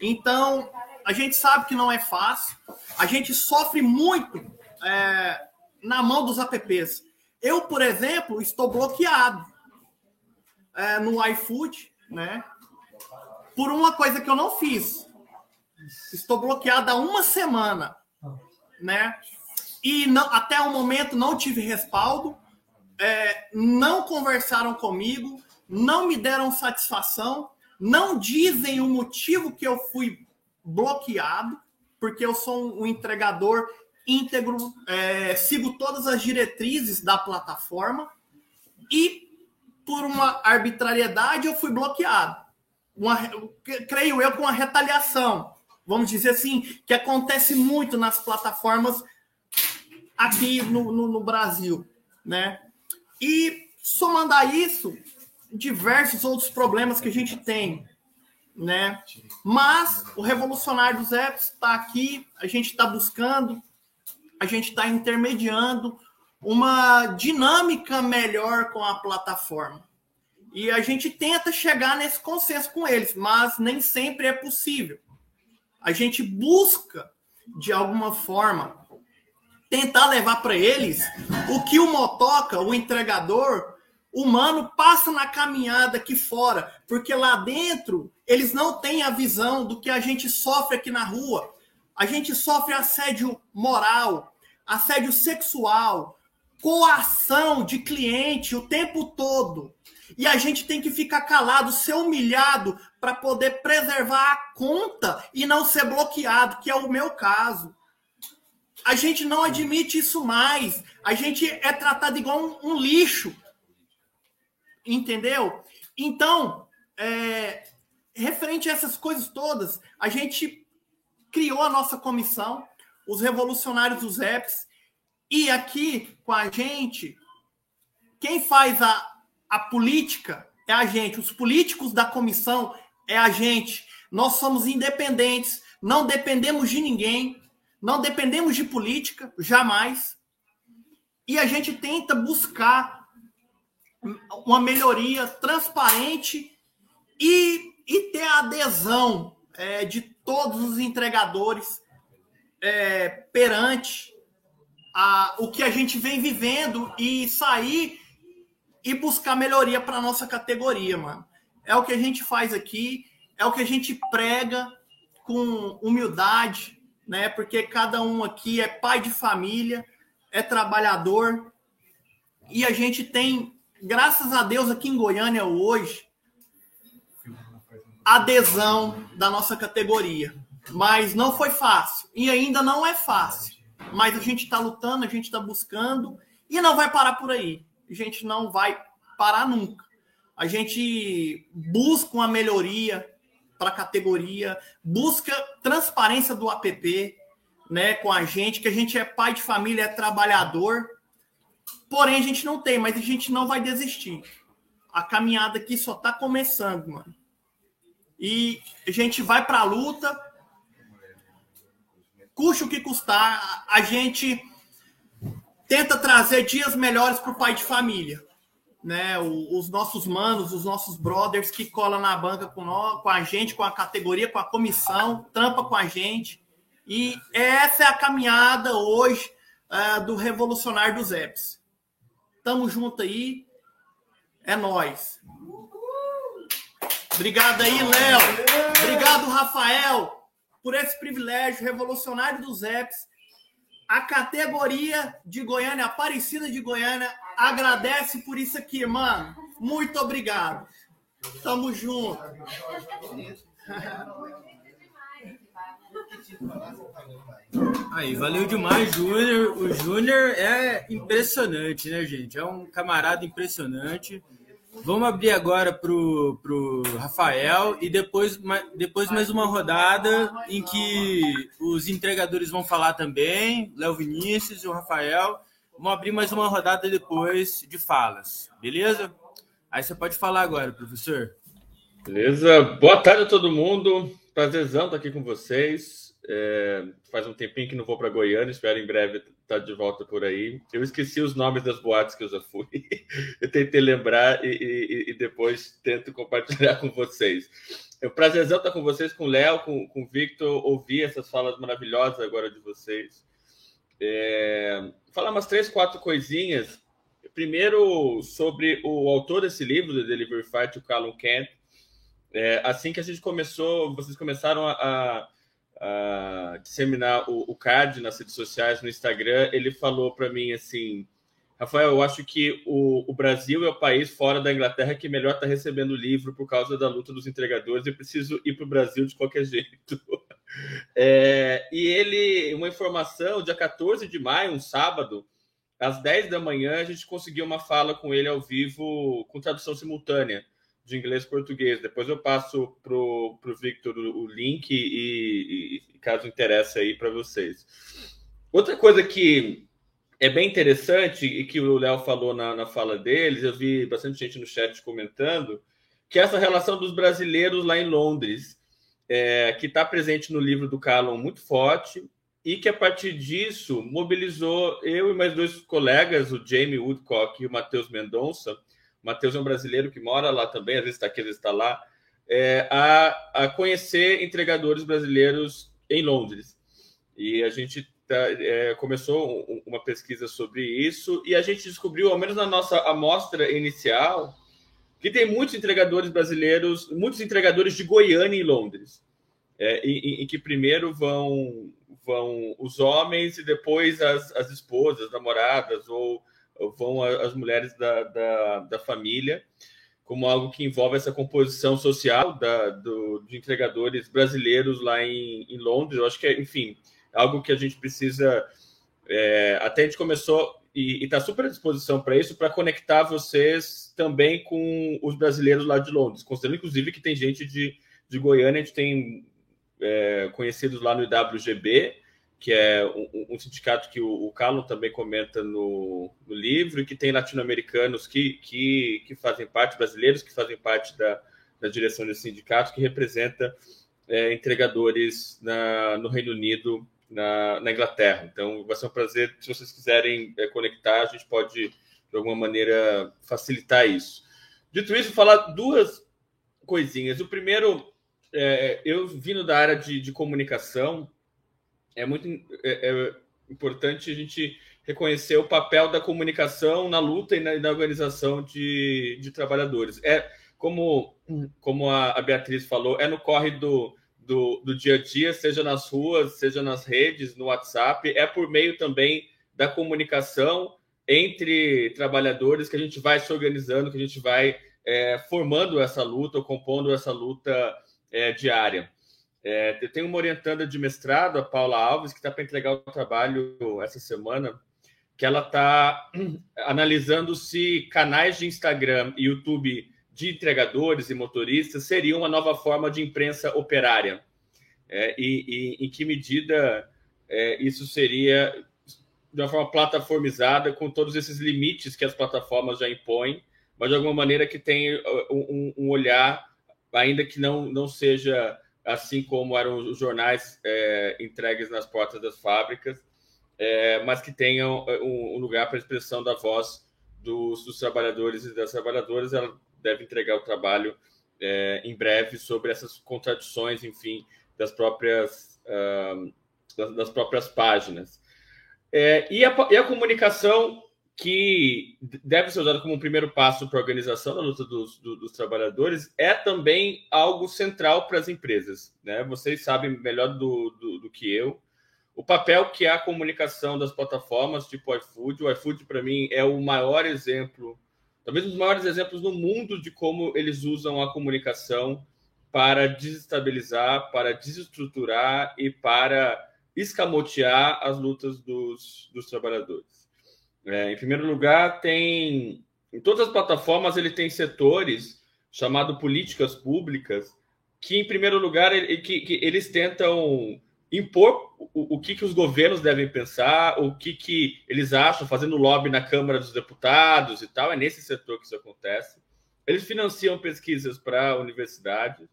Então, a gente sabe que não é fácil, a gente sofre muito é, na mão dos apps. Eu, por exemplo, estou bloqueado é, no iFood, né? Por uma coisa que eu não fiz. Estou bloqueado há uma semana, né? E não, até o momento não tive respaldo, é, não conversaram comigo, não me deram satisfação, não dizem o motivo que eu fui bloqueado, porque eu sou um entregador íntegro, é, sigo todas as diretrizes da plataforma e por uma arbitrariedade eu fui bloqueado. Uma, creio eu com uma retaliação, vamos dizer assim, que acontece muito nas plataformas aqui no, no, no Brasil, né? E somando a isso, diversos outros problemas que a gente tem, né? Mas o revolucionário dos apps está aqui, a gente está buscando a gente está intermediando uma dinâmica melhor com a plataforma. E a gente tenta chegar nesse consenso com eles, mas nem sempre é possível. A gente busca, de alguma forma, tentar levar para eles o que o motoca, o entregador humano, passa na caminhada aqui fora, porque lá dentro eles não têm a visão do que a gente sofre aqui na rua. A gente sofre assédio moral, assédio sexual, coação de cliente o tempo todo. E a gente tem que ficar calado, ser humilhado para poder preservar a conta e não ser bloqueado, que é o meu caso. A gente não admite isso mais. A gente é tratado igual um, um lixo. Entendeu? Então, é, referente a essas coisas todas, a gente criou a nossa comissão, os revolucionários dos apps. E aqui com a gente, quem faz a, a política é a gente. Os políticos da comissão é a gente. Nós somos independentes, não dependemos de ninguém, não dependemos de política, jamais. E a gente tenta buscar uma melhoria transparente e, e ter a adesão é, de todos os entregadores é, perante a, o que a gente vem vivendo e sair e buscar melhoria para nossa categoria, mano. É o que a gente faz aqui, é o que a gente prega com humildade, né? Porque cada um aqui é pai de família, é trabalhador e a gente tem, graças a Deus, aqui em Goiânia hoje, adesão da nossa categoria. Mas não foi fácil. E ainda não é fácil. Mas a gente está lutando, a gente está buscando e não vai parar por aí. A gente não vai parar nunca. A gente busca uma melhoria para a categoria, busca transparência do app, né, com a gente, que a gente é pai de família, é trabalhador. Porém, a gente não tem, mas a gente não vai desistir. A caminhada aqui só está começando, mano. E a gente vai para a luta custe o que custar, a gente tenta trazer dias melhores para o pai de família. Né, os nossos manos, os nossos brothers que colam na banca com, nós, com a gente, com a categoria, com a comissão, trampa com a gente. E essa é a caminhada hoje uh, do Revolucionário dos Apps. Tamo junto aí. É nós. Obrigado aí, Léo. Obrigado, Rafael por esse privilégio revolucionário dos apps. A categoria de Goiânia, Aparecida de Goiânia, agradece por isso aqui, mano. Muito obrigado. Tamo junto. Aí, valeu demais, Júnior. O Júnior é impressionante, né, gente? É um camarada impressionante. Vamos abrir agora para o Rafael e depois, depois mais uma rodada em que os entregadores vão falar também, Léo Vinícius e o Rafael. Vamos abrir mais uma rodada depois de falas, beleza? Aí você pode falar agora, professor. Beleza. Boa tarde a todo mundo. Prazerzão estar aqui com vocês. É, faz um tempinho que não vou para Goiânia, espero em breve estar de volta por aí. Eu esqueci os nomes das boates que eu já fui. Eu tentei lembrar e, e, e depois tento compartilhar com vocês. É um prazerzão estar com vocês, com o Léo, com, com o Victor, ouvir essas falas maravilhosas agora de vocês. É, falar umas três, quatro coisinhas. Primeiro, sobre o autor desse livro, The Delivery Fight, o Callum Kent. É, assim que a gente começou, vocês começaram a, a disseminar o, o, card nas redes sociais, no Instagram, ele falou para mim assim: Rafael, eu acho que o, o, Brasil é o país fora da Inglaterra que melhor está recebendo o livro por causa da luta dos entregadores. Eu preciso ir para o Brasil de qualquer jeito. É, e ele, uma informação, dia 14 de maio, um sábado, às 10 da manhã, a gente conseguiu uma fala com ele ao vivo, com tradução simultânea de inglês para português. Depois eu passo para o Victor o link e, e caso interesse aí para vocês. Outra coisa que é bem interessante e que o Léo falou na, na fala deles, eu vi bastante gente no chat comentando, que é essa relação dos brasileiros lá em Londres, é, que está presente no livro do Callum muito forte e que a partir disso mobilizou eu e mais dois colegas, o Jamie Woodcock e o Matheus Mendonça, Matheus é um brasileiro que mora lá também, às vezes está aqui, às vezes está lá, é, a, a conhecer entregadores brasileiros em Londres. E a gente tá, é, começou uma pesquisa sobre isso e a gente descobriu, ao menos na nossa amostra inicial, que tem muitos entregadores brasileiros, muitos entregadores de Goiânia em Londres, é, em, em, que primeiro vão vão os homens e depois as, as esposas, namoradas ou vão as mulheres da, da, da família, como algo que envolve essa composição social da, do, de entregadores brasileiros lá em, em Londres. Eu acho que é, enfim, algo que a gente precisa. É, até a gente começou e está super à disposição para isso, para conectar vocês também com os brasileiros lá de Londres, considerando inclusive que tem gente de, de Goiânia, a gente tem é, conhecidos lá no IWGB, que é um, um sindicato que o, o Carlos também comenta no, no, livro, e que tem latino-americanos que, que, que, fazem parte, brasileiros que fazem parte da, da direção desse sindicato, que representa é, entregadores na, no Reino Unido, na, na, Inglaterra. Então, vai ser um prazer. Se vocês quiserem é, conectar, a gente pode, de alguma maneira, facilitar isso. Dito isso, falar duas coisinhas. O primeiro, é, eu vindo da área de, de comunicação, é muito é, é importante a gente reconhecer o papel da comunicação na luta e na, na organização de, de, trabalhadores. É como, como a, a, Beatriz falou, é no corre do, do, do, dia a dia, seja nas ruas, seja nas redes, no WhatsApp, é por meio também da comunicação entre trabalhadores que a gente vai se organizando, que a gente vai é, formando essa luta, ou compondo essa luta é, diária. É, eu tenho uma orientanda de mestrado, a Paula Alves, que está para entregar o trabalho essa semana, que ela está analisando se canais de Instagram e YouTube de entregadores e motoristas seriam uma nova forma de imprensa operária. É, e, e, em que medida é, isso seria de uma forma plataformizada, com todos esses limites que as plataformas já impõem, mas de alguma maneira que tenha um, um olhar, ainda que não, não seja assim como eram os jornais é, entregues nas portas das fábricas, é, mas que tenham é, um, um lugar para expressão da voz dos, dos, trabalhadores e das trabalhadoras. Ela deve entregar o trabalho é, em breve sobre essas contradições, enfim, das próprias, uh, das, das, próprias páginas. É, e a, e a comunicação que deve ser usado como um primeiro passo para a organização da luta dos, dos, dos, trabalhadores, é também algo central para as empresas. Né? Vocês sabem melhor do, do, do, que eu o papel que a comunicação das plataformas tipo iFood. O iFood, para mim, é o maior exemplo, talvez um dos maiores exemplos no mundo de como eles usam a comunicação para desestabilizar, para desestruturar e para escamotear as lutas dos, dos trabalhadores. É, em primeiro lugar, tem em todas as plataformas ele tem setores chamado políticas públicas que, em primeiro lugar, ele, que, que eles tentam impor o, o que, que os governos devem pensar, o que, que eles acham, fazendo lobby na Câmara dos Deputados e tal. É nesse setor que isso acontece. Eles financiam pesquisas para universidades.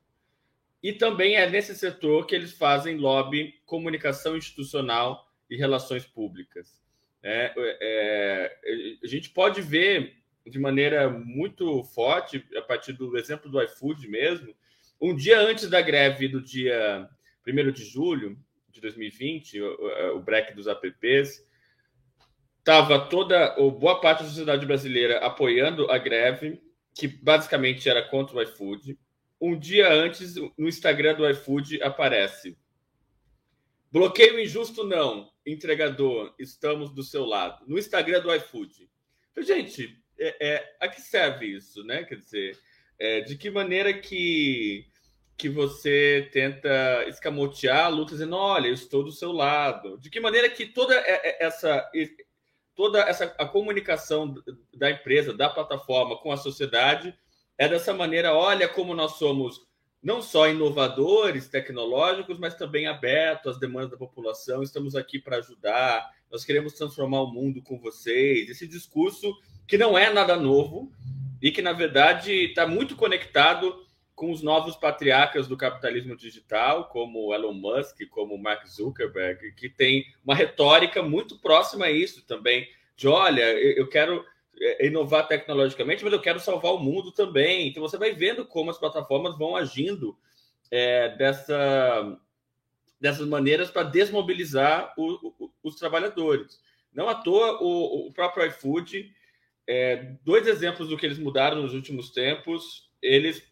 E também é nesse setor que eles fazem lobby, comunicação institucional e relações públicas. É, é, a gente pode ver de maneira muito forte, a partir do exemplo do iFood mesmo, um dia antes da greve do dia 1 de julho de 2020, o, o break dos apps, estava toda, ou boa parte da sociedade brasileira apoiando a greve, que basicamente era contra o iFood. Um dia antes, no Instagram do iFood, aparece Bloqueio injusto não, entregador, estamos do seu lado. No Instagram do iFood. Gente, é, é, a que serve isso, né? Quer dizer, é, de que maneira que, que você tenta escamotear a luta dizendo, olha, eu estou do seu lado. De que maneira que toda essa toda essa a comunicação da empresa, da plataforma com a sociedade é dessa maneira, olha como nós somos não só inovadores tecnológicos, mas também abertos às demandas da população. Estamos aqui para ajudar, nós queremos transformar o mundo com vocês. Esse discurso que não é nada novo e que, na verdade, está muito conectado com os novos patriarcas do capitalismo digital, como Elon Musk, como Mark Zuckerberg, que tem uma retórica muito próxima a isso também, de olha, eu quero inovar tecnologicamente, mas eu quero salvar o mundo também. Então você vai vendo como as plataformas vão agindo é, dessa, dessas maneiras para desmobilizar o, o, os trabalhadores. Não à toa o, o próprio iFood, é, dois exemplos do que eles mudaram nos últimos tempos, eles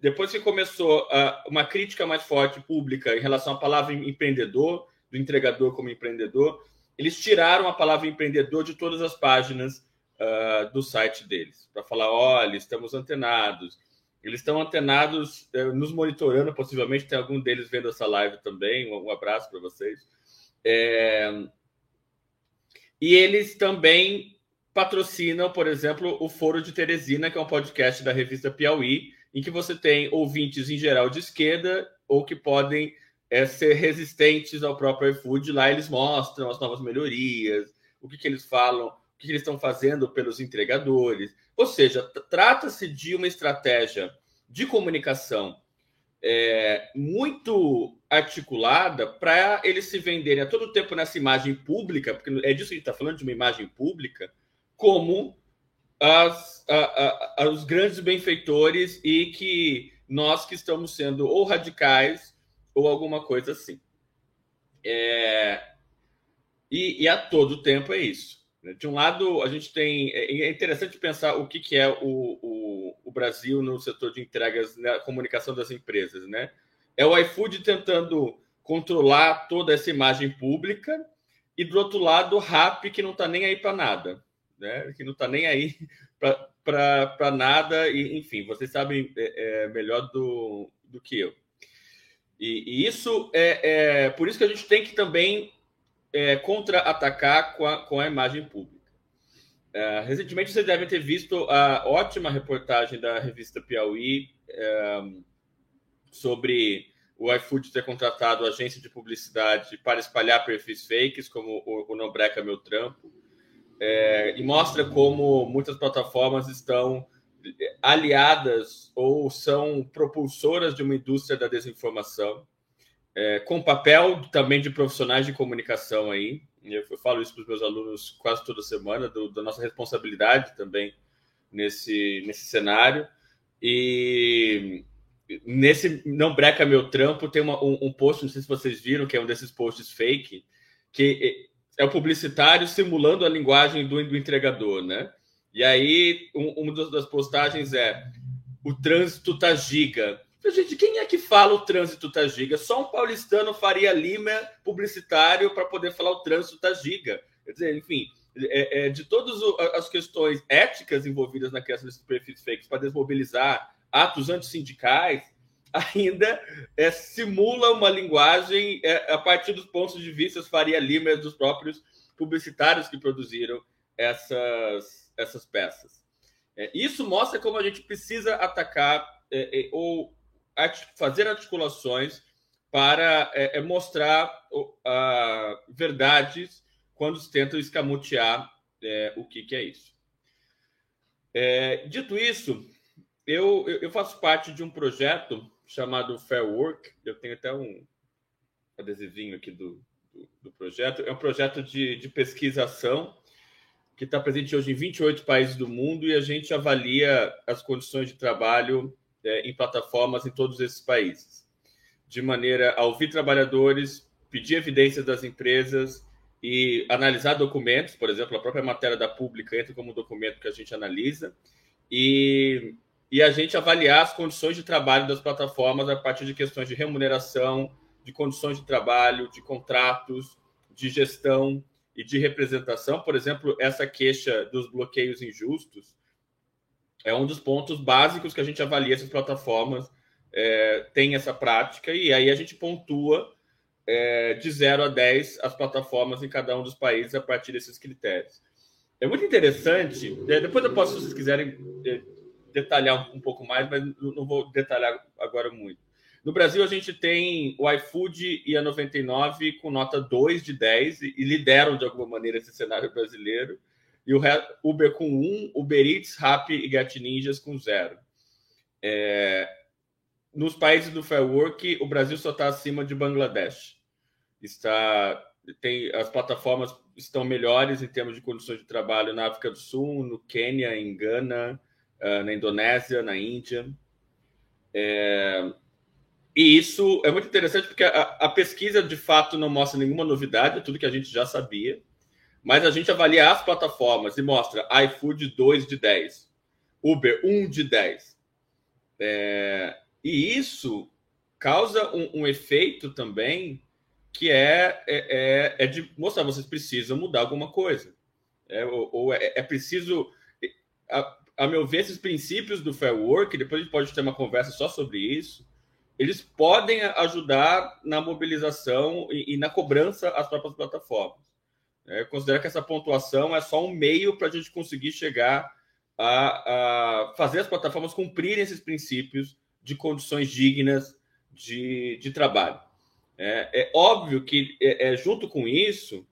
depois que começou a, uma crítica mais forte pública em relação à palavra empreendedor, do entregador como empreendedor, eles tiraram a palavra empreendedor de todas as páginas uh, do site deles, para falar: olha, estamos antenados. Eles estão antenados, uh, nos monitorando, possivelmente tem algum deles vendo essa live também. Um, um abraço para vocês. É... E eles também patrocinam, por exemplo, o Foro de Teresina, que é um podcast da revista Piauí, em que você tem ouvintes em geral de esquerda ou que podem é, ser resistentes ao próprio iFood. Lá eles mostram as novas melhorias, o que, que eles falam que eles estão fazendo pelos entregadores. Ou seja, trata-se de uma estratégia de comunicação é, muito articulada para eles se venderem a todo tempo nessa imagem pública, porque é disso que a gente está falando, de uma imagem pública, como as, a, a, os grandes benfeitores e que nós que estamos sendo ou radicais ou alguma coisa assim. É, e, e a todo tempo é isso. Né? De um lado, a gente tem. É, é interessante pensar o que, que é o, o, o Brasil no setor de entregas, na comunicação das empresas. Né? É o iFood tentando controlar toda essa imagem pública, e do outro lado, o RAP, que não está nem aí para nada, né? que não está nem aí para nada, e enfim, vocês sabem é, é, melhor do, do que eu. E, e isso é, é por isso que a gente tem que também é, contra-atacar com a, com a imagem pública. É, recentemente vocês devem ter visto a ótima reportagem da revista Piauí é, sobre o iFood ter contratado agência de publicidade para espalhar perfis fakes, como o, o Não Breca Meu Trampo, é, e mostra como muitas plataformas estão aliadas ou são propulsoras de uma indústria da desinformação é, com papel também de profissionais de comunicação aí. Eu, eu falo isso para os meus alunos quase toda semana, do, da nossa responsabilidade também nesse, nesse cenário. E nesse Não Breca Meu Trampo tem uma, um, um, post, não sei se vocês viram, que é um desses posts fake, que é o publicitário simulando a linguagem do, do entregador, né? E aí, um, uma das postagens é o trânsito tá giga Gente, quem é que fala o trânsito tá giga? Só um paulistano faria Lima publicitário para poder falar o trânsito tá giga. Quer dizer, enfim, é, é, de todas as questões éticas envolvidas na criação desses perfis fakes para desmobilizar atos antissindicais, ainda é, simula uma linguagem é, a partir dos pontos de vista Faria Lima dos próprios publicitários que produziram essas, essas peças. É, isso mostra como a gente precisa atacar é, ou fazer articulações para é, é, mostrar uh, verdades quando tentam escamotear é, o que, que, é isso. dito isso, eu, eu faço parte de um projeto chamado Fair Work. Eu tenho até um adesivinho aqui do, do, do projeto. É um projeto de, de pesquisação que está presente hoje em 28 países do mundo e a gente avalia as condições de trabalho é, em plataformas em todos esses países, de maneira a ouvir trabalhadores, pedir evidências das empresas e analisar documentos, por exemplo, a própria matéria da pública entra como documento que a gente analisa, e, e a gente avaliar as condições de trabalho das plataformas a partir de questões de remuneração, de condições de trabalho, de contratos, de gestão e de representação. Por exemplo, essa queixa dos bloqueios injustos é um dos pontos básicos que a gente avalia essas plataformas é, têm essa prática, e aí a gente pontua é, de 0 a 10 as plataformas em cada um dos países a partir desses critérios. É muito interessante, é, depois eu posso, se vocês quiserem, é, detalhar um pouco mais, mas não vou detalhar agora muito. No Brasil, a gente tem o iFood e a 99 com nota 2 de 10 e lideram de alguma maneira esse cenário brasileiro. E o Uber com 1, Uber Eats, Rappi e Get Ninjas com 0. É... Nos países do Fair Work, o Brasil só está acima de Bangladesh. Está tem as plataformas estão melhores em termos de condições de trabalho na África do Sul, no Quênia, em Gana, ah, na Indonésia, na Índia. É, e isso é muito interessante porque a, a, pesquisa de fato não mostra nenhuma novidade, é tudo que a gente já sabia, mas a gente avalia as plataformas e mostra iFood 2 de 10, Uber 1 de 10. É, e isso causa um, um, efeito também que é, é, é, de mostrar vocês precisam mudar alguma coisa. É, ou, ou é, é, preciso. A, a meu ver, esses princípios do Fair Work, depois a gente pode ter uma conversa só sobre isso eles podem ajudar na mobilização e, e na cobrança às próprias plataformas. É, eu considero que essa pontuação é só um meio para a gente conseguir chegar a, a, fazer as plataformas cumprirem esses princípios de condições dignas de, de trabalho. É, é óbvio que, é, é junto com isso,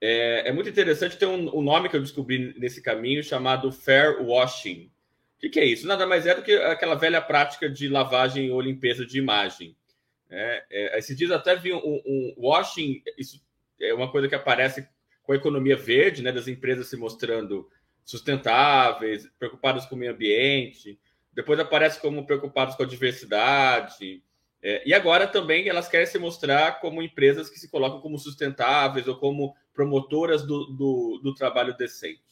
é, é, muito interessante ter um, um, nome que eu descobri nesse caminho chamado fair washing, o que, que, é isso? Nada mais é do que aquela velha prática de lavagem ou limpeza de imagem. É, é, esses dias até vi um, um, washing, isso é uma coisa que aparece com a economia verde, né, das empresas se mostrando sustentáveis, preocupadas com o meio ambiente. Depois aparece como preocupadas com a diversidade. É, e agora também elas querem se mostrar como empresas que se colocam como sustentáveis ou como promotoras do, do, do trabalho decente.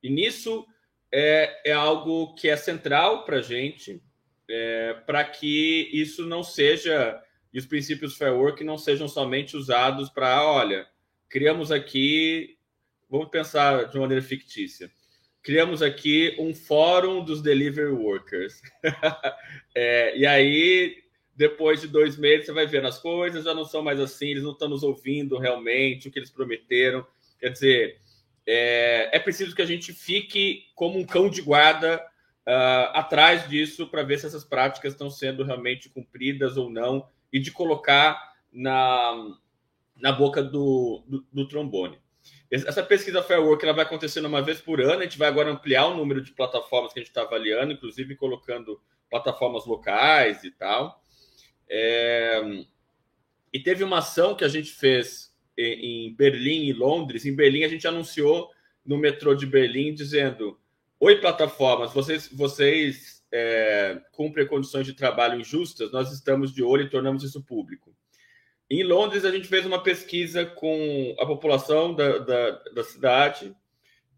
E nisso é, é algo que é central para a gente, é, para que isso não seja, e os princípios Fair Work não sejam somente usados para, olha, criamos aqui, vamos pensar de maneira fictícia, criamos aqui um fórum dos delivery workers. é, e aí, depois de dois meses, você vai vendo as coisas já não são mais assim, eles não estão nos ouvindo realmente o que eles prometeram. Quer dizer, é, é preciso que a gente fique como um cão de guarda uh, atrás disso para ver se essas práticas estão sendo realmente cumpridas ou não e de colocar na, na boca do, do, do trombone. Essa pesquisa Fair Work ela vai acontecendo uma vez por ano. A gente vai agora ampliar o número de plataformas que a gente está avaliando, inclusive colocando plataformas locais e tal. É... E teve uma ação que a gente fez em Berlim e Londres. Em Berlim, a gente anunciou no metrô de Berlim dizendo: Oi, plataformas, vocês, vocês é, cumprem condições de trabalho injustas, nós estamos de olho e tornamos isso público. Em Londres, a gente fez uma pesquisa com a população da, da, da cidade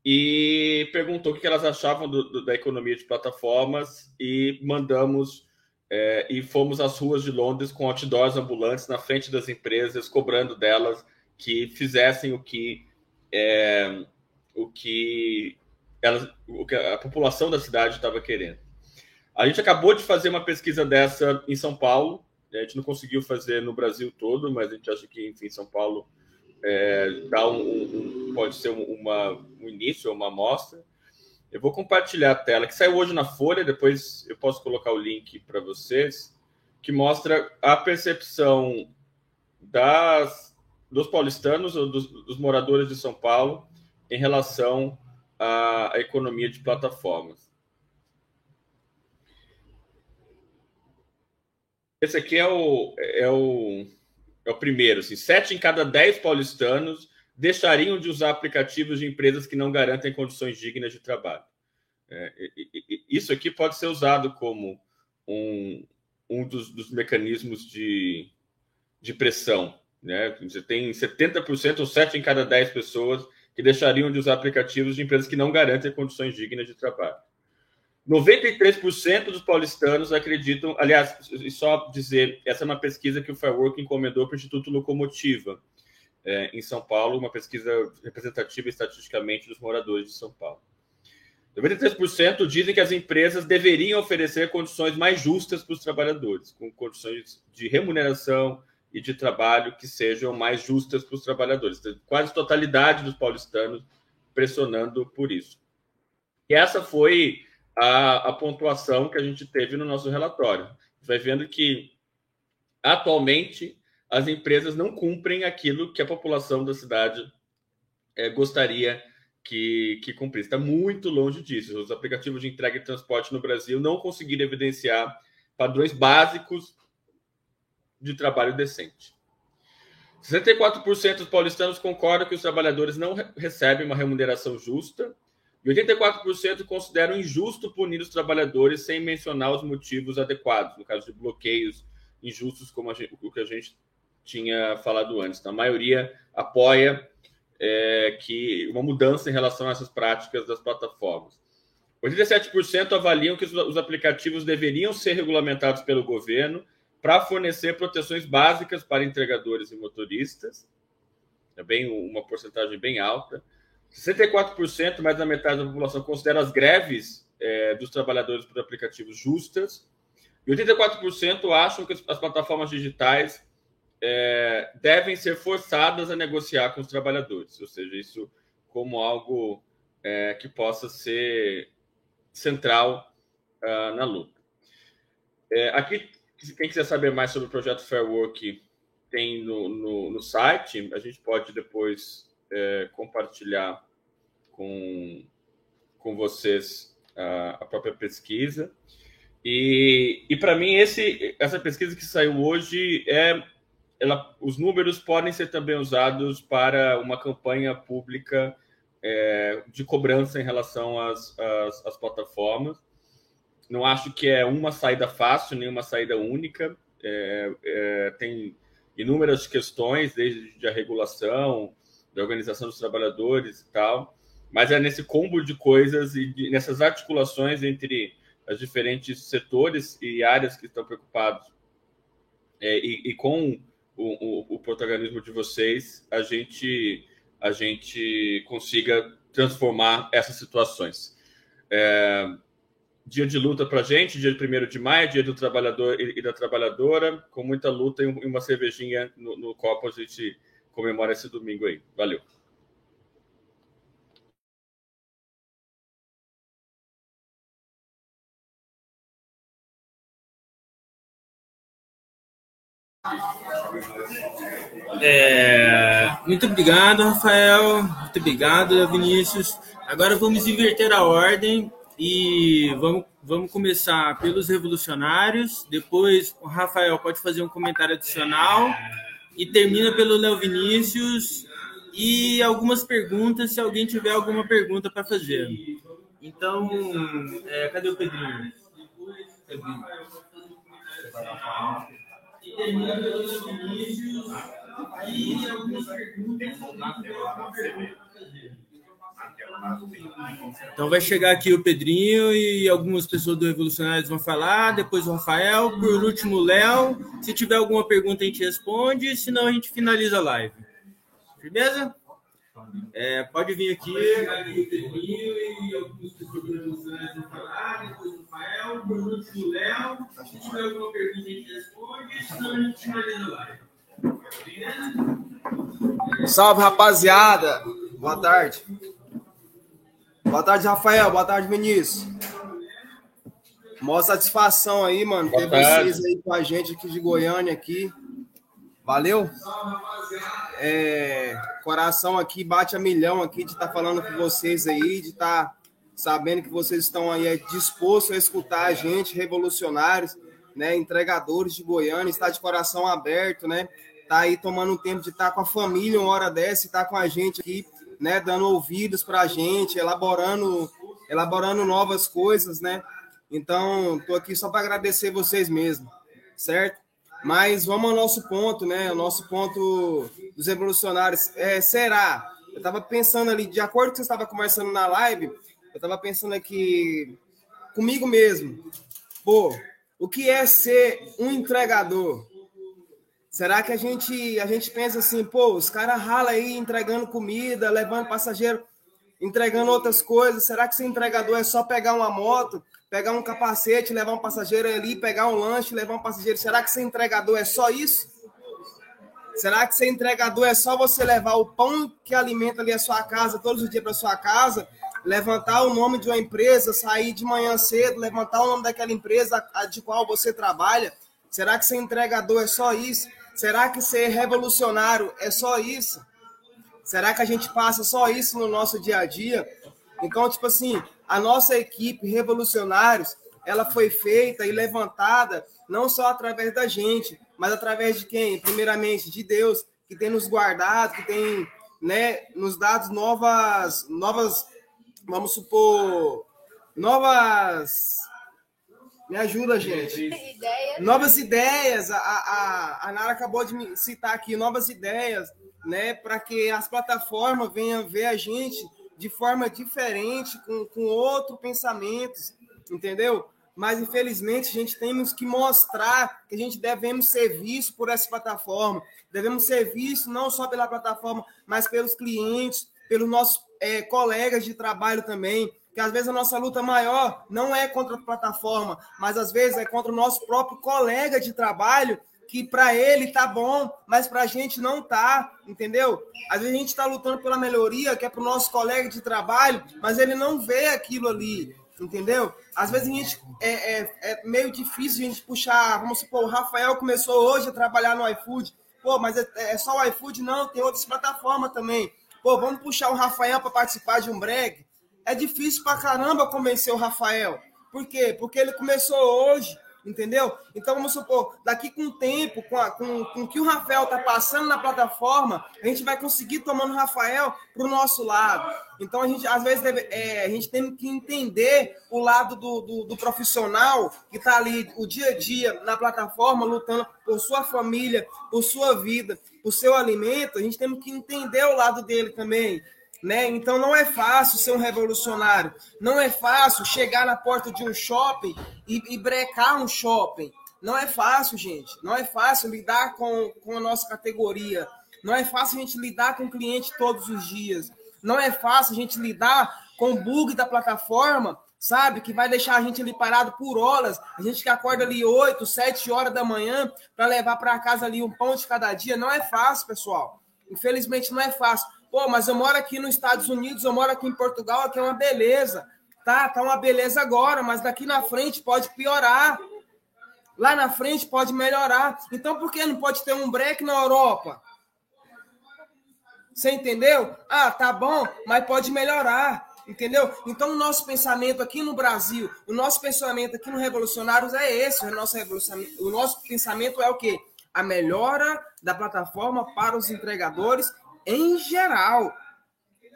e perguntou o que elas achavam do, do, da economia de plataformas e mandamos é, e fomos às ruas de Londres com outdoors ambulantes na frente das empresas, cobrando delas que fizessem o que é, o que, elas, o que a população da cidade estava querendo. A gente acabou de fazer uma pesquisa dessa em São Paulo. A gente não conseguiu fazer no Brasil todo, mas a gente acha que, enfim, São Paulo é, dá um, um, pode ser uma, um início, uma amostra. Eu vou compartilhar a tela que saiu hoje na Folha, depois eu posso colocar o link para vocês, que mostra a percepção das, dos paulistanos ou dos, dos moradores de São Paulo em relação à, à economia de plataformas. Esse aqui é o, é o, é o primeiro. Assim, sete em cada dez paulistanos deixariam de usar aplicativos de empresas que não garantem condições dignas de trabalho. É, isso aqui pode ser usado como um, um dos, dos mecanismos de, de pressão. Né? Você tem 70% ou 7 em cada 10 pessoas que deixariam de usar aplicativos de empresas que não garantem condições dignas de trabalho. 93% dos paulistanos acreditam, aliás, só dizer, essa é uma pesquisa que o Firework encomendou para o Instituto Locomotiva, é, em São Paulo, uma pesquisa representativa estatisticamente dos moradores de São Paulo. 93% dizem que as empresas deveriam oferecer condições mais justas para os trabalhadores, com condições de remuneração e de trabalho que sejam mais justas para os trabalhadores. Quase totalidade dos paulistanos pressionando por isso. E essa foi a, a pontuação que a gente teve no nosso relatório. Vai vendo que, atualmente, as empresas não cumprem aquilo que a população da cidade é, gostaria que, que cumprisse. Está muito longe disso. Os aplicativos de entrega e transporte no Brasil não conseguiram evidenciar padrões básicos de trabalho decente. 64% dos paulistanos concordam que os trabalhadores não recebem uma remuneração justa e 84% consideram injusto punir os trabalhadores sem mencionar os motivos adequados, no caso de bloqueios injustos, como gente, o que a gente tinha falado antes. Então, a maioria apoia é, que uma mudança em relação a essas práticas das plataformas. 87% avaliam que os aplicativos deveriam ser regulamentados pelo governo para fornecer proteções básicas para entregadores e motoristas. É bem uma porcentagem bem alta. 64%, mais da metade da população, considera as greves é, dos trabalhadores por aplicativos justas. E 84% acham que as plataformas digitais é, devem ser forçadas a negociar com os trabalhadores, ou seja, isso como algo é, que possa ser central uh, na luta. É, aqui, quem quiser saber mais sobre o projeto Fair Work tem no, no, no site, a gente pode depois é, compartilhar com, com vocês a, a própria pesquisa. E, e para mim, esse, essa pesquisa que saiu hoje é ela, os números podem ser também usados para uma campanha pública é, de cobrança em relação às, às, às, plataformas. Não acho que é uma saída fácil, nem uma saída única. É, é, tem inúmeras questões, desde a regulação, da organização dos trabalhadores e tal, mas é nesse combo de coisas e de, nessas articulações entre os diferentes setores e áreas que estão preocupados é, e, e com o, o, o, protagonismo de vocês, a gente, a gente consiga transformar essas situações. É, dia de luta para a gente, dia de 1 de maio, dia do trabalhador e, da trabalhadora, com muita luta e uma cervejinha no, no copo, a gente comemora esse domingo aí. Valeu. É, muito obrigado, Rafael. Muito obrigado, Vinícius. Agora vamos inverter a ordem e vamos, vamos começar pelos revolucionários. Depois o Rafael pode fazer um comentário adicional e termina pelo Léo Vinícius e algumas perguntas, se alguém tiver alguma pergunta para fazer. Então, é, cadê o Pedrinho? Pedrinho termina pelos Vinícius e algumas perguntas. Então vai chegar aqui o Pedrinho e algumas pessoas do Revolucionários vão falar, depois o Rafael, por último o Léo. Se tiver alguma pergunta a gente responde, senão a gente finaliza a live. Beleza? É, pode vir aqui, aqui o Pedrinho e algumas pessoas do Revolucionários vão falar, depois o Rafael, por último o Léo. Se tiver alguma pergunta a gente responde. Salve, rapaziada. Boa tarde. Boa tarde, Rafael. Boa tarde, Vinícius. Mó satisfação aí, mano, ter vocês aí com a gente aqui de Goiânia aqui. Valeu? É, coração aqui bate a milhão aqui de estar tá falando com vocês aí, de estar tá sabendo que vocês estão aí dispostos a escutar a gente, revolucionários, né, entregadores de Goiânia, está de coração aberto, né? Tá aí tomando um tempo de estar tá com a família uma hora dessa e tá com a gente aqui, né, dando ouvidos para a gente, elaborando, elaborando novas coisas, né? Então, tô aqui só para agradecer vocês mesmo, certo? Mas vamos ao nosso ponto, né? O nosso ponto dos revolucionários. É, será? Eu estava pensando ali, de acordo com o que você estava conversando na live, eu estava pensando aqui comigo mesmo. Pô, o que é ser um entregador? Será que a gente a gente pensa assim, pô, os caras ralam aí entregando comida, levando passageiro, entregando outras coisas. Será que ser entregador é só pegar uma moto, pegar um capacete, levar um passageiro ali, pegar um lanche, levar um passageiro. Será que ser entregador é só isso? Será que ser entregador é só você levar o pão que alimenta ali a sua casa todos os dias para sua casa, levantar o nome de uma empresa, sair de manhã cedo, levantar o nome daquela empresa de qual você trabalha? Será que ser entregador é só isso? Será que ser revolucionário é só isso? Será que a gente passa só isso no nosso dia a dia? Então, tipo assim, a nossa equipe Revolucionários, ela foi feita e levantada não só através da gente, mas através de quem? Primeiramente, de Deus, que tem nos guardado, que tem né, nos dado novas, novas, vamos supor, novas. Me ajuda, gente. Ideias. Novas ideias. A, a, a Nara acabou de me citar aqui, novas ideias, né, para que as plataformas venham ver a gente de forma diferente, com, com outro pensamento, entendeu? Mas, infelizmente, a gente temos que mostrar que a gente devemos ser visto por essa plataforma, devemos ser vistos não só pela plataforma, mas pelos clientes, pelos nossos é, colegas de trabalho também, que às vezes a nossa luta maior não é contra a plataforma, mas às vezes é contra o nosso próprio colega de trabalho que para ele tá bom, mas para a gente não tá, entendeu? Às vezes a gente está lutando pela melhoria, que é para o nosso colega de trabalho, mas ele não vê aquilo ali, entendeu? Às vezes a gente é, é, é meio difícil a gente puxar, vamos supor, o Rafael começou hoje a trabalhar no iFood, pô, mas é, é só o iFood? Não, tem outras plataformas também. Pô, vamos puxar o Rafael para participar de um break? É difícil para caramba convencer o Rafael. Por quê? Porque ele começou hoje, entendeu? Então vamos supor, daqui com o tempo, com, a, com, com o que o Rafael está passando na plataforma, a gente vai conseguir tomando o Rafael para o nosso lado. Então a gente às vezes deve, é, a gente tem que entender o lado do, do, do profissional que está ali o dia a dia na plataforma, lutando por sua família, por sua vida, por seu alimento. A gente tem que entender o lado dele também. Né? Então não é fácil ser um revolucionário, não é fácil chegar na porta de um shopping e, e brecar um shopping. Não é fácil, gente. Não é fácil lidar com, com a nossa categoria. Não é fácil a gente lidar com o cliente todos os dias. Não é fácil a gente lidar com o bug da plataforma, sabe? Que vai deixar a gente ali parado por horas. A gente que acorda ali 8, 7 horas da manhã para levar para casa ali um pão de cada dia. Não é fácil, pessoal. Infelizmente não é fácil. Pô, mas eu moro aqui nos Estados Unidos, eu moro aqui em Portugal, aqui é uma beleza. Tá, tá uma beleza agora, mas daqui na frente pode piorar. Lá na frente pode melhorar. Então por que não pode ter um break na Europa? Você entendeu? Ah, tá bom, mas pode melhorar. Entendeu? Então, o nosso pensamento aqui no Brasil, o nosso pensamento aqui no Revolucionários é esse. O nosso, o nosso pensamento é o quê? A melhora da plataforma para os entregadores em geral.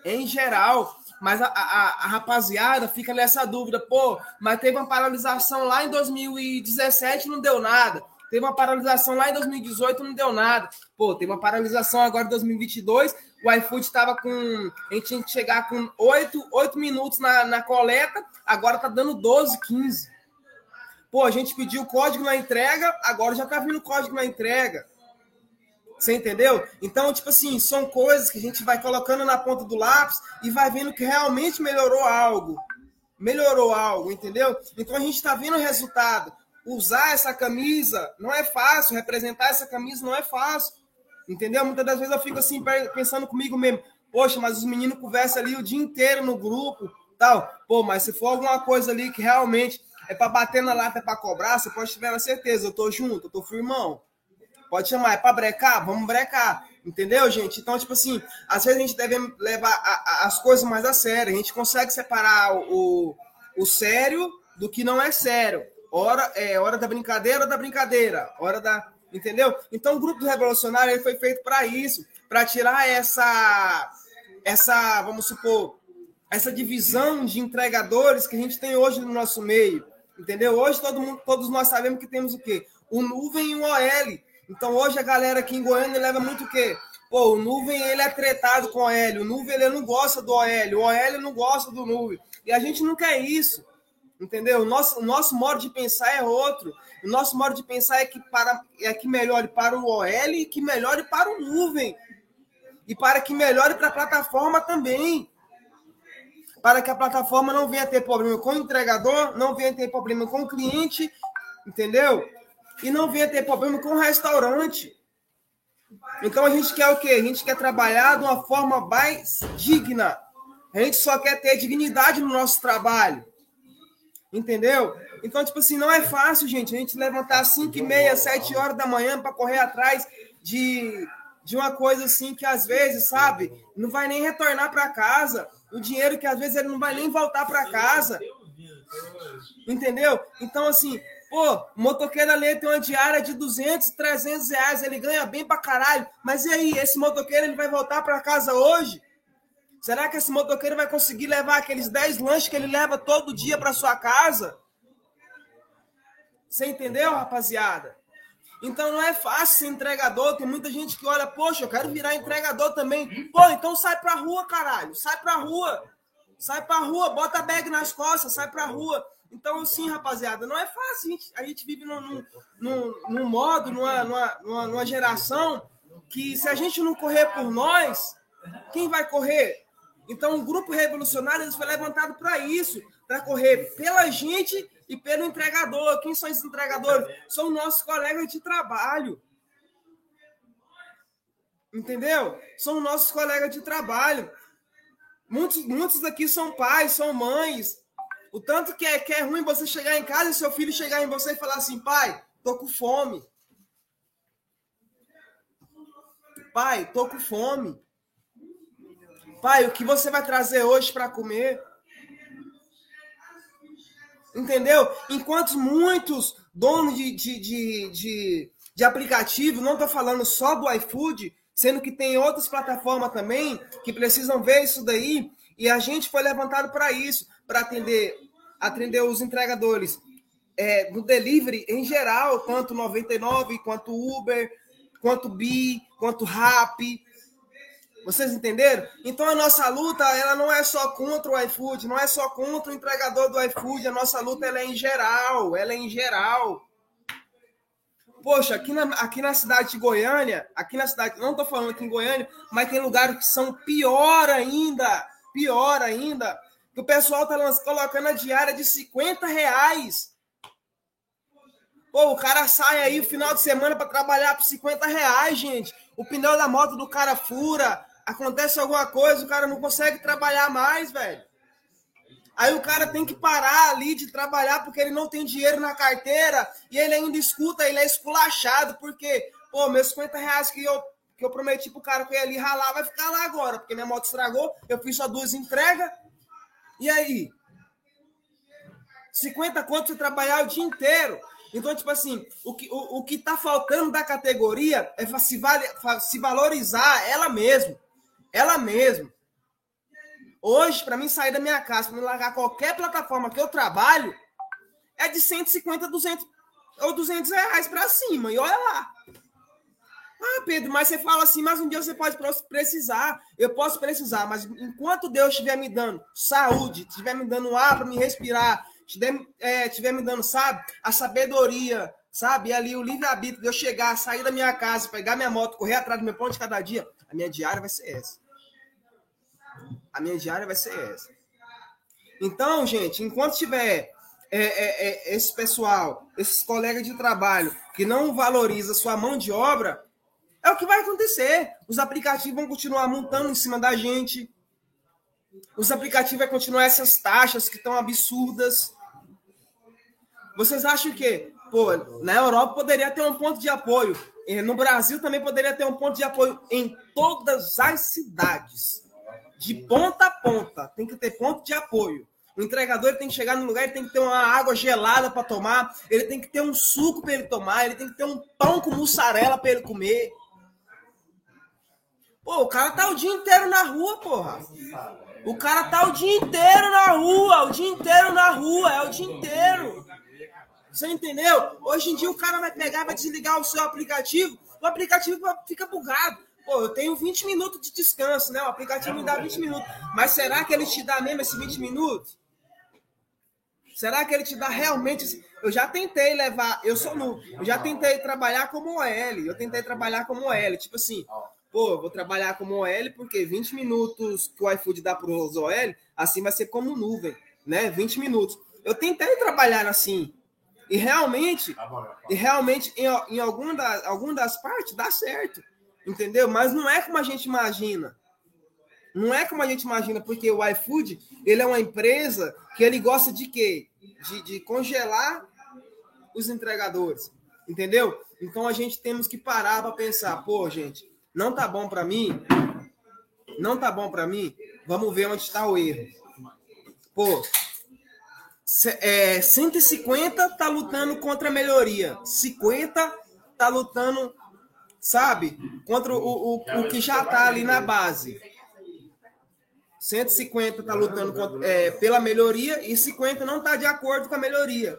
Em geral. Mas a, a, a, rapaziada fica nessa dúvida, pô, mas teve uma paralisação lá em 2017 não deu nada. Teve uma paralisação lá em 2018 não deu nada. Pô, teve uma paralisação agora em 2022. O iFood estava com. A gente tinha que chegar com 8, 8 minutos na, na coleta, agora tá dando 12, 15. Pô, a gente pediu o código na entrega, agora já tá vindo o código na entrega. Você entendeu? Então, tipo assim, são coisas que a gente vai colocando na ponta do lápis e vai vendo que realmente melhorou algo. Melhorou algo, entendeu? Então a gente está vendo o resultado. Usar essa camisa não é fácil, representar essa camisa não é fácil. Entendeu? Muitas das vezes eu fico assim pensando comigo mesmo, poxa, mas os meninos conversam ali o dia inteiro no grupo, tal. Pô, mas se for alguma coisa ali que realmente é para bater na lata, é para cobrar, você pode tiver a certeza, eu tô junto, eu tô firmão. Pode chamar, é para brecar? Vamos brecar. Entendeu, gente? Então, tipo assim, às vezes a gente deve levar a, a, as coisas mais a sério. A gente consegue separar o, o sério do que não é sério. Hora, é hora da brincadeira, hora da brincadeira. Hora da. Entendeu? Então, o grupo revolucionário ele foi feito para isso para tirar essa. Essa, vamos supor, essa divisão de entregadores que a gente tem hoje no nosso meio. Entendeu? Hoje todo mundo, todos nós sabemos que temos o quê? O nuvem e o OL. Então hoje a galera aqui em Goiânia leva muito o quê? Pô, o nuvem ele é tretado com o OL, o nuvem ele não gosta do OL, o OL não gosta do nuvem. E a gente não quer isso. Entendeu? O nosso, o nosso modo de pensar é outro. O nosso modo de pensar é que, para, é que melhore para o OL e que melhore para o nuvem. E para que melhore para a plataforma também para que a plataforma não venha ter problema com o entregador, não venha ter problema com o cliente, entendeu? E não venha ter problema com o restaurante. Então a gente quer o quê? A gente quer trabalhar de uma forma mais digna. A gente só quer ter dignidade no nosso trabalho. Entendeu? Então, tipo assim, não é fácil, gente, a gente levantar às 5 e meia, 7 horas da manhã para correr atrás de, de uma coisa assim que às vezes, sabe, não vai nem retornar para casa o dinheiro que às vezes ele não vai nem voltar para casa. Entendeu? Então, assim, pô, motoqueiro ali tem uma diária de 200, 300 reais, ele ganha bem pra caralho. Mas e aí, esse motoqueiro ele vai voltar para casa hoje? Será que esse motoqueiro vai conseguir levar aqueles 10 lanches que ele leva todo dia para sua casa? Você entendeu, rapaziada? Então não é fácil ser entregador. Tem muita gente que olha, poxa, eu quero virar entregador também. Pô, então sai pra rua, caralho. Sai pra rua. Sai pra rua, bota bag nas costas, sai pra rua. Então, sim, rapaziada, não é fácil. A gente, a gente vive num, num, num modo, numa, numa, numa geração que se a gente não correr por nós, quem vai correr? Então, o grupo revolucionário foi levantado para isso, para correr pela gente e pelo entregador. Quem são esses entregadores? São nossos colegas de trabalho. Entendeu? São nossos colegas de trabalho. Muitos, muitos daqui são pais, são mães. O tanto que é, que é ruim você chegar em casa e seu filho chegar em você e falar assim: pai, tô com fome. Pai, tô com fome. Pai, o que você vai trazer hoje para comer? Entendeu? Enquanto muitos donos de, de, de, de, de aplicativo, não estou falando só do iFood, sendo que tem outras plataformas também que precisam ver isso daí, e a gente foi levantado para isso, para atender, atender os entregadores é, do delivery em geral, tanto 99 quanto Uber, quanto Bi, quanto Rappi, vocês entenderam? Então a nossa luta, ela não é só contra o iFood, não é só contra o entregador do iFood, a nossa luta ela é em geral, ela é em geral. Poxa, aqui na, aqui na cidade de Goiânia, aqui na cidade, não estou falando aqui em Goiânia, mas tem lugares que são pior ainda, pior ainda, que o pessoal tá colocando a diária de 50 reais. Pô, o cara sai aí o final de semana para trabalhar por 50 reais, gente. O pneu da moto do cara fura, acontece alguma coisa, o cara não consegue trabalhar mais, velho. Aí o cara tem que parar ali de trabalhar porque ele não tem dinheiro na carteira e ele ainda escuta, ele é esculachado, porque, pô, meus 50 reais que eu, que eu prometi pro cara que eu ia ali ralar vai ficar lá agora, porque minha moto estragou, eu fiz só duas entregas. E aí? 50 conto você trabalhar o dia inteiro. Então, tipo assim, o que, o, o que tá faltando da categoria é se, vale, se valorizar ela mesma. Ela mesma. Hoje, para mim sair da minha casa, para me largar qualquer plataforma que eu trabalho, é de 150, 200 ou 200 reais para cima. E olha lá. Pedro, mas você fala assim, mas um dia você pode precisar. Eu posso precisar, mas enquanto Deus estiver me dando saúde, estiver me dando ar para me respirar, estiver, é, me dando, sabe, a sabedoria, sabe, e ali o livre-arbítrio de eu chegar, sair da minha casa, pegar minha moto, correr atrás do meu pão de cada dia, a minha diária vai ser essa. A minha diária vai ser essa. Então, gente, enquanto tiver é, é, é, esse pessoal, esses colegas de trabalho que não valoriza sua mão de obra, é o que vai acontecer. Os aplicativos vão continuar montando em cima da gente. Os aplicativos vão continuar essas taxas que estão absurdas. Vocês acham que, pô, na Europa poderia ter um ponto de apoio. No Brasil também poderia ter um ponto de apoio em todas as cidades. De ponta a ponta. Tem que ter ponto de apoio. O entregador tem que chegar no lugar, ele tem que ter uma água gelada para tomar, ele tem que ter um suco para ele tomar, ele tem que ter um pão com mussarela para ele comer. Pô, o cara tá o dia inteiro na rua, porra. O cara tá o dia inteiro na rua, o dia inteiro na rua, é o dia inteiro. Você entendeu? Hoje em dia o cara vai pegar, vai desligar o seu aplicativo, o aplicativo fica bugado. Pô, eu tenho 20 minutos de descanso, né? O aplicativo me dá 20 minutos. Mas será que ele te dá mesmo esses 20 minutos? Será que ele te dá realmente. Eu já tentei levar. Eu sou nu. Eu já tentei trabalhar como OL. Eu tentei trabalhar como OL. Tipo assim, pô, vou trabalhar como OL porque 20 minutos que o iFood dá para os OL, assim vai ser como nuvem, né? 20 minutos. Eu tentei trabalhar assim. E realmente, e realmente em, em algum, da, algum das partes dá certo. Entendeu? Mas não é como a gente imagina. Não é como a gente imagina, porque o iFood, ele é uma empresa que ele gosta de quê? De, de congelar os entregadores, entendeu? Então a gente temos que parar para pensar, pô, gente, não tá bom para mim? Não tá bom para mim? Vamos ver onde está o erro. Pô, é, 150 tá lutando contra a melhoria, 50 tá lutando, sabe, contra o, o, o que já tá ali na base. 150 está lutando contra, é, pela melhoria e 50 não está de acordo com a melhoria.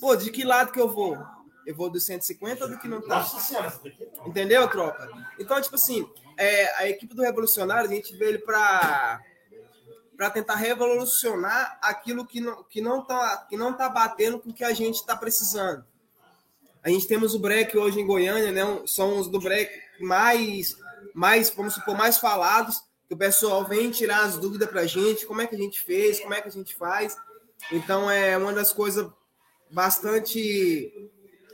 Pô, de que lado que eu vou? Eu vou do 150 ou do que não está? Entendeu, tropa? Então, tipo assim, é, a equipe do Revolucionário, a gente veio para para tentar revolucionar aquilo que não que não tá que não tá batendo com o que a gente está precisando. A gente temos o break hoje em Goiânia, né? São os do break mais mais, vamos supor, mais falados que o pessoal vem tirar as dúvidas para a gente, como é que a gente fez, como é que a gente faz. Então, é uma das coisas bastante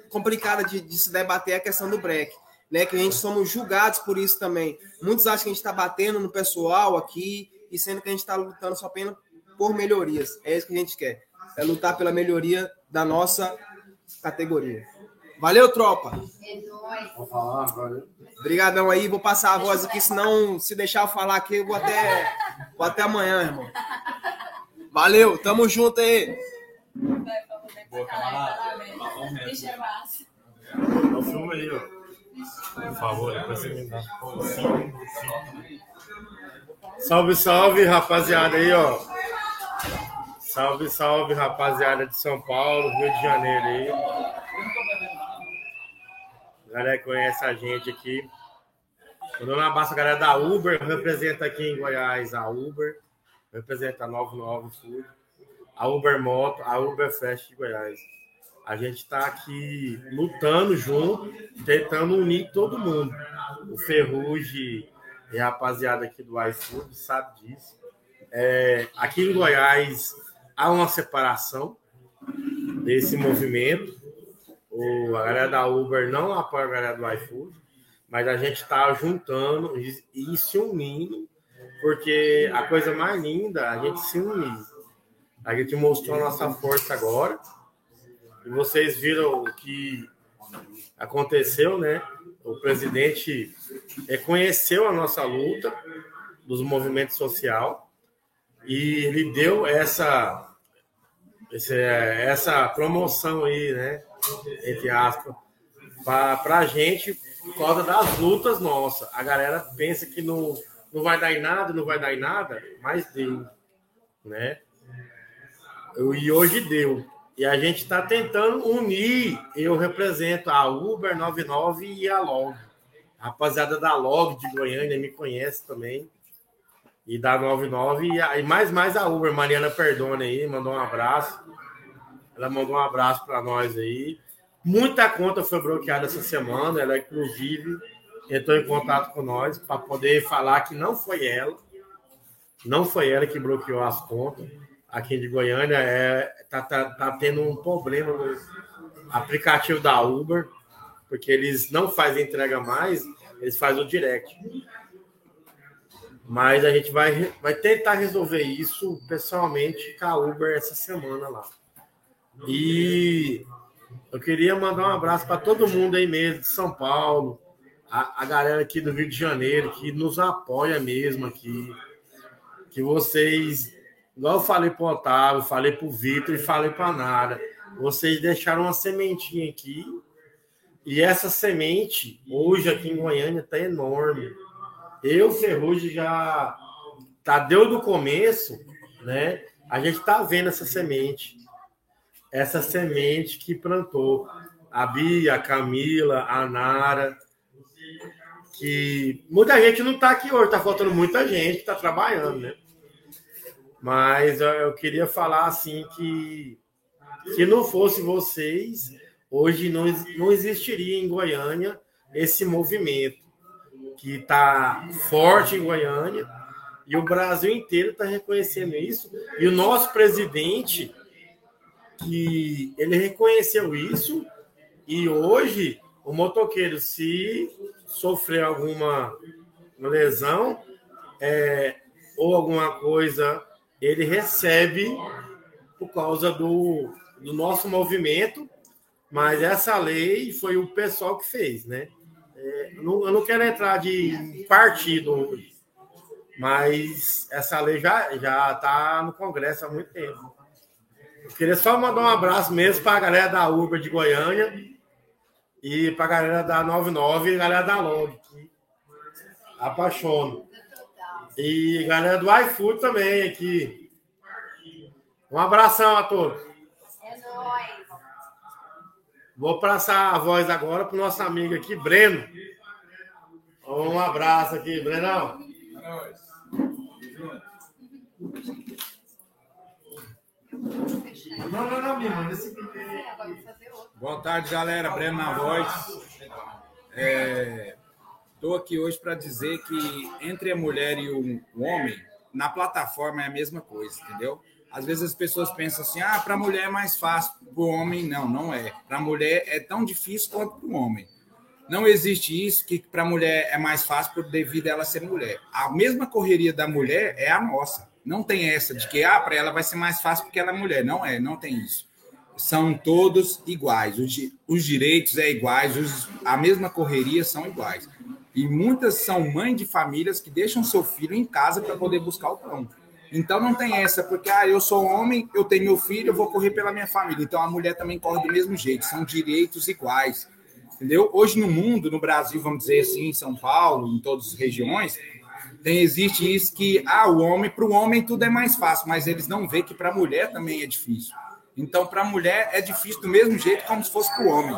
complicadas de, de se debater a questão do break, né? Que a gente somos julgados por isso também. Muitos acham que a gente está batendo no pessoal aqui, e sendo que a gente está lutando só apenas por melhorias. É isso que a gente quer. É lutar pela melhoria da nossa categoria. Valeu, tropa! É nóis. falar, valeu. Obrigadão aí, vou passar a voz aqui, senão se deixar eu falar aqui, eu vou até, vou até amanhã, irmão. Valeu, tamo junto aí. Boa, camarada. O filme aí, ó. Por favor, depois você me dá. Salve, salve, rapaziada aí, ó. Salve, salve, rapaziada de São Paulo, Rio de Janeiro aí galera que conhece a gente aqui. Mandando um abraço a galera da Uber, representa aqui em Goiás a Uber, representa a 99 Food, a Uber Moto, a Uber Fest de Goiás. A gente está aqui lutando junto, tentando unir todo mundo. O Ferrugem e a rapaziada aqui do iFood sabe disso. É, aqui em Goiás há uma separação desse movimento o, a galera da Uber não apoia a galera do iFood, mas a gente está juntando e, e, se unindo, porque a coisa mais linda é a gente se unir. A gente mostrou a nossa força agora, e vocês viram o que aconteceu, né? O presidente reconheceu a nossa luta dos movimentos social e ele deu essa essa promoção aí, né? entre aspas, para a gente por causa das lutas nossas. A galera pensa que não, não vai dar em nada, não vai dar em nada, mas deu, né? E hoje deu. E a gente está tentando unir. Eu represento a Uber 99 e a Log. A rapaziada da Log de Goiânia me conhece também. E da 99 e, a, e mais mais a Uber, Mariana Perdone aí, mandou um abraço. Ela mandou um abraço para nós aí. Muita conta foi bloqueada essa semana. Ela, inclusive, entrou em contato com nós para poder falar que não foi ela. Não foi ela que bloqueou as contas. Aqui de Goiânia é, tá, tá, tá tendo um problema no aplicativo da Uber, porque eles não fazem entrega mais, eles fazem o direct. Mas a gente vai, vai tentar resolver isso pessoalmente com a Uber essa semana lá. E eu queria mandar um abraço para todo mundo aí mesmo de São Paulo, a, a galera aqui do Rio de Janeiro, que nos apoia mesmo aqui. Que vocês, igual eu falei para o Otávio, falei para o Vitor e falei para a Nara, vocês deixaram uma sementinha aqui. E essa semente, hoje aqui em Goiânia, está enorme. Eu, Ferrugem, já tá deu do começo, né? A gente está vendo essa semente. Essa semente que plantou a Bia, a Camila, a Nara, que muita gente não está aqui hoje, está faltando muita gente que está trabalhando, né? Mas eu queria falar assim que se não fosse vocês, hoje não, não existiria em Goiânia esse movimento que está forte em Goiânia e o Brasil inteiro está reconhecendo isso. E o nosso presidente, que ele reconheceu isso, e hoje o motoqueiro, se sofrer alguma lesão é, ou alguma coisa, ele recebe por causa do, do nosso movimento, mas essa lei foi o pessoal que fez, né? É, não, eu não quero entrar de partido mas essa lei já já está no Congresso há muito tempo. Eu queria só mandar um abraço mesmo para a galera da Uber de Goiânia e para a galera da 99 e a galera da Long, que apaixono. E galera do iFood também aqui. Um abração a todos. É nóis. Vou passar a voz agora para o nosso amigo aqui, Breno. Um abraço aqui, Brenão. Não, não, não, mano. Boa tarde, galera. Breno na voz. Estou aqui hoje para dizer que entre a mulher e o homem, na plataforma é a mesma coisa, entendeu? Às vezes as pessoas pensam assim: ah, para a mulher é mais fácil, para o homem não, não é. Para a mulher é tão difícil quanto para o homem. Não existe isso que para a mulher é mais fácil por devido a ela ser mulher. A mesma correria da mulher é a nossa. Não tem essa de que ah, para ela vai ser mais fácil porque ela é mulher. Não é, não tem isso. São todos iguais. Os, os direitos é iguais, os, a mesma correria são iguais. E muitas são mães de famílias que deixam seu filho em casa para poder buscar o pão. Então não tem essa, porque ah, eu sou homem, eu tenho meu filho, eu vou correr pela minha família. Então a mulher também corre do mesmo jeito, são direitos iguais. Entendeu? Hoje no mundo, no Brasil, vamos dizer assim, em São Paulo, em todas as regiões, tem, existe isso que ah, o homem, para o homem tudo é mais fácil, mas eles não veem que para a mulher também é difícil. Então, para a mulher é difícil do mesmo jeito como se fosse para o homem.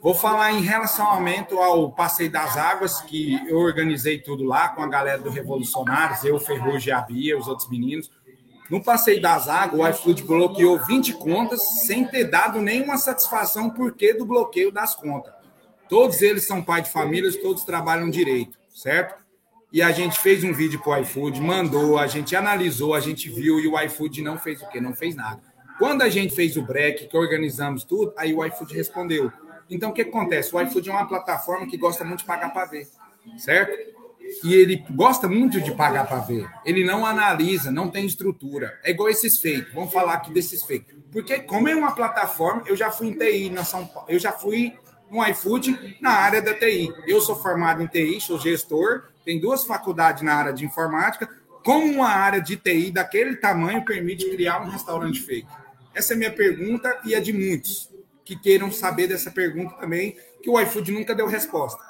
Vou falar em relacionamento ao Passeio das Águas, que eu organizei tudo lá com a galera do Revolucionários, eu, Ferrugem a Bia, os outros meninos. No Passeio das Águas, o iFood bloqueou 20 contas sem ter dado nenhuma satisfação por que do bloqueio das contas. Todos eles são pai de famílias, todos trabalham direito, certo? E a gente fez um vídeo para o iFood, mandou, a gente analisou, a gente viu e o iFood não fez o quê? Não fez nada. Quando a gente fez o break, que organizamos tudo, aí o iFood respondeu então, o que acontece? O iFood é uma plataforma que gosta muito de pagar para ver, certo? E ele gosta muito de pagar para ver. Ele não analisa, não tem estrutura. É igual esses fake. Vamos falar aqui desses fake. Porque, como é uma plataforma, eu já fui em TI na São Paulo, eu já fui no iFood na área da TI. Eu sou formado em TI, sou gestor, tenho duas faculdades na área de informática. Como uma área de TI daquele tamanho permite criar um restaurante fake? Essa é a minha pergunta e a de muitos que queiram saber dessa pergunta também, que o iFood nunca deu resposta.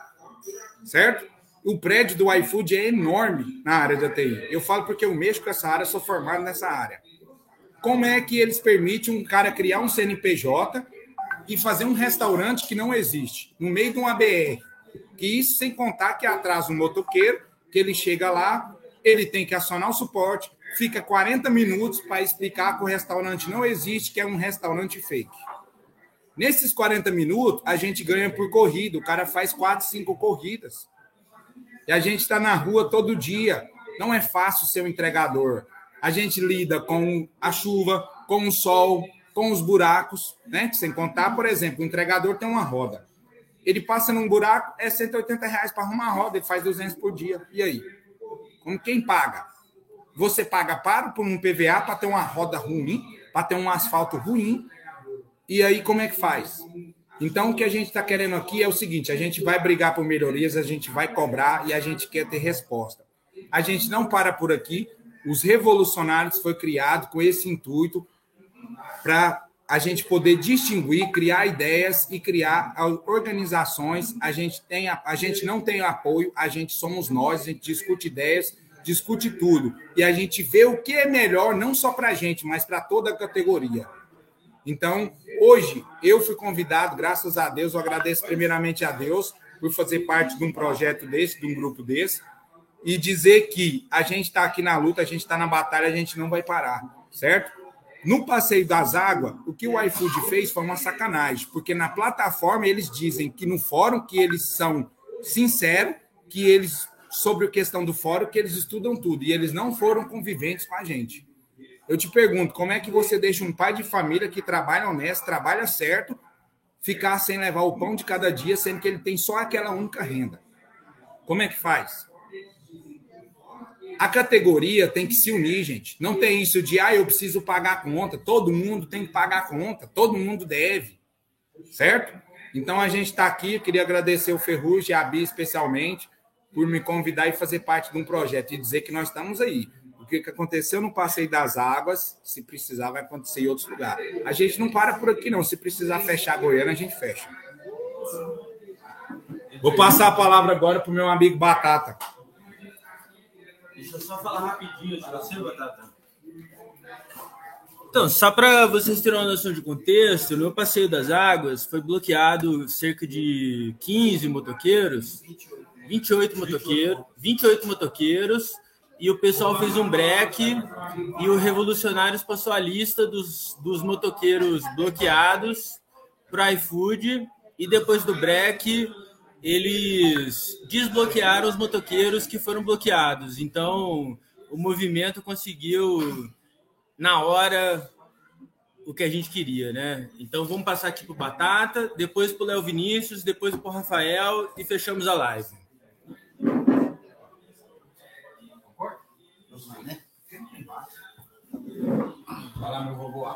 Certo? O prédio do iFood é enorme na área da TI. Eu falo porque eu mexo com essa área, sou formado nessa área. Como é que eles permitem um cara criar um CNPJ e fazer um restaurante que não existe, no meio de um ABR? Que isso sem contar que atrasa um motoqueiro, que ele chega lá, ele tem que acionar o suporte, fica 40 minutos para explicar que o restaurante não existe, que é um restaurante fake. Nesses 40 minutos, a gente ganha por corrida. O cara faz quatro, cinco corridas. E a gente está na rua todo dia. Não é fácil ser um entregador. A gente lida com a chuva, com o sol, com os buracos, né? Sem contar, por exemplo, o entregador tem uma roda. Ele passa num buraco, é 180 reais para arrumar a roda, ele faz 200 por dia. E aí? Como quem paga? Você paga para por um PVA para ter uma roda ruim, para ter um asfalto ruim. E aí como é que faz? Então o que a gente está querendo aqui é o seguinte: a gente vai brigar por melhorias, a gente vai cobrar e a gente quer ter resposta. A gente não para por aqui. Os revolucionários foi criado com esse intuito para a gente poder distinguir, criar ideias e criar organizações. A gente tem a, gente não tem apoio, a gente somos nós, a gente discute ideias, discute tudo e a gente vê o que é melhor não só para a gente, mas para toda a categoria. Então, hoje eu fui convidado, graças a Deus, eu agradeço primeiramente a Deus por fazer parte de um projeto desse, de um grupo desse, e dizer que a gente está aqui na luta, a gente está na batalha, a gente não vai parar, certo? No passeio das águas, o que o iFood fez foi uma sacanagem, porque na plataforma eles dizem que no fórum que eles são sinceros, que eles sobre a questão do fórum, que eles estudam tudo e eles não foram conviventes com a gente. Eu te pergunto, como é que você deixa um pai de família que trabalha honesto, trabalha certo, ficar sem levar o pão de cada dia, sendo que ele tem só aquela única renda? Como é que faz? A categoria tem que se unir, gente. Não tem isso de, ah, eu preciso pagar a conta. Todo mundo tem que pagar a conta. Todo mundo deve. Certo? Então a gente está aqui. Eu queria agradecer o Ferrugem e a Bia especialmente por me convidar e fazer parte de um projeto e dizer que nós estamos aí. Que aconteceu no Passeio das Águas, se precisar, vai acontecer em outros lugares. A gente não para por aqui, não. Se precisar fechar a Goiânia, a gente fecha. Vou passar a palavra agora para o meu amigo Batata. Deixa eu só falar rapidinho de você, Batata. Então, só para vocês terem uma noção de contexto, no Passeio das Águas foi bloqueado cerca de 15 motoqueiros, 28 motoqueiros, 28 motoqueiros, e o pessoal fez um break e o Revolucionários passou a lista dos, dos motoqueiros bloqueados para iFood e depois do break eles desbloquearam os motoqueiros que foram bloqueados. Então, o movimento conseguiu, na hora, o que a gente queria, né? Então, vamos passar aqui para o Batata, depois para o Léo Vinícius, depois para o Rafael e fechamos a live. Fala, meu vovô.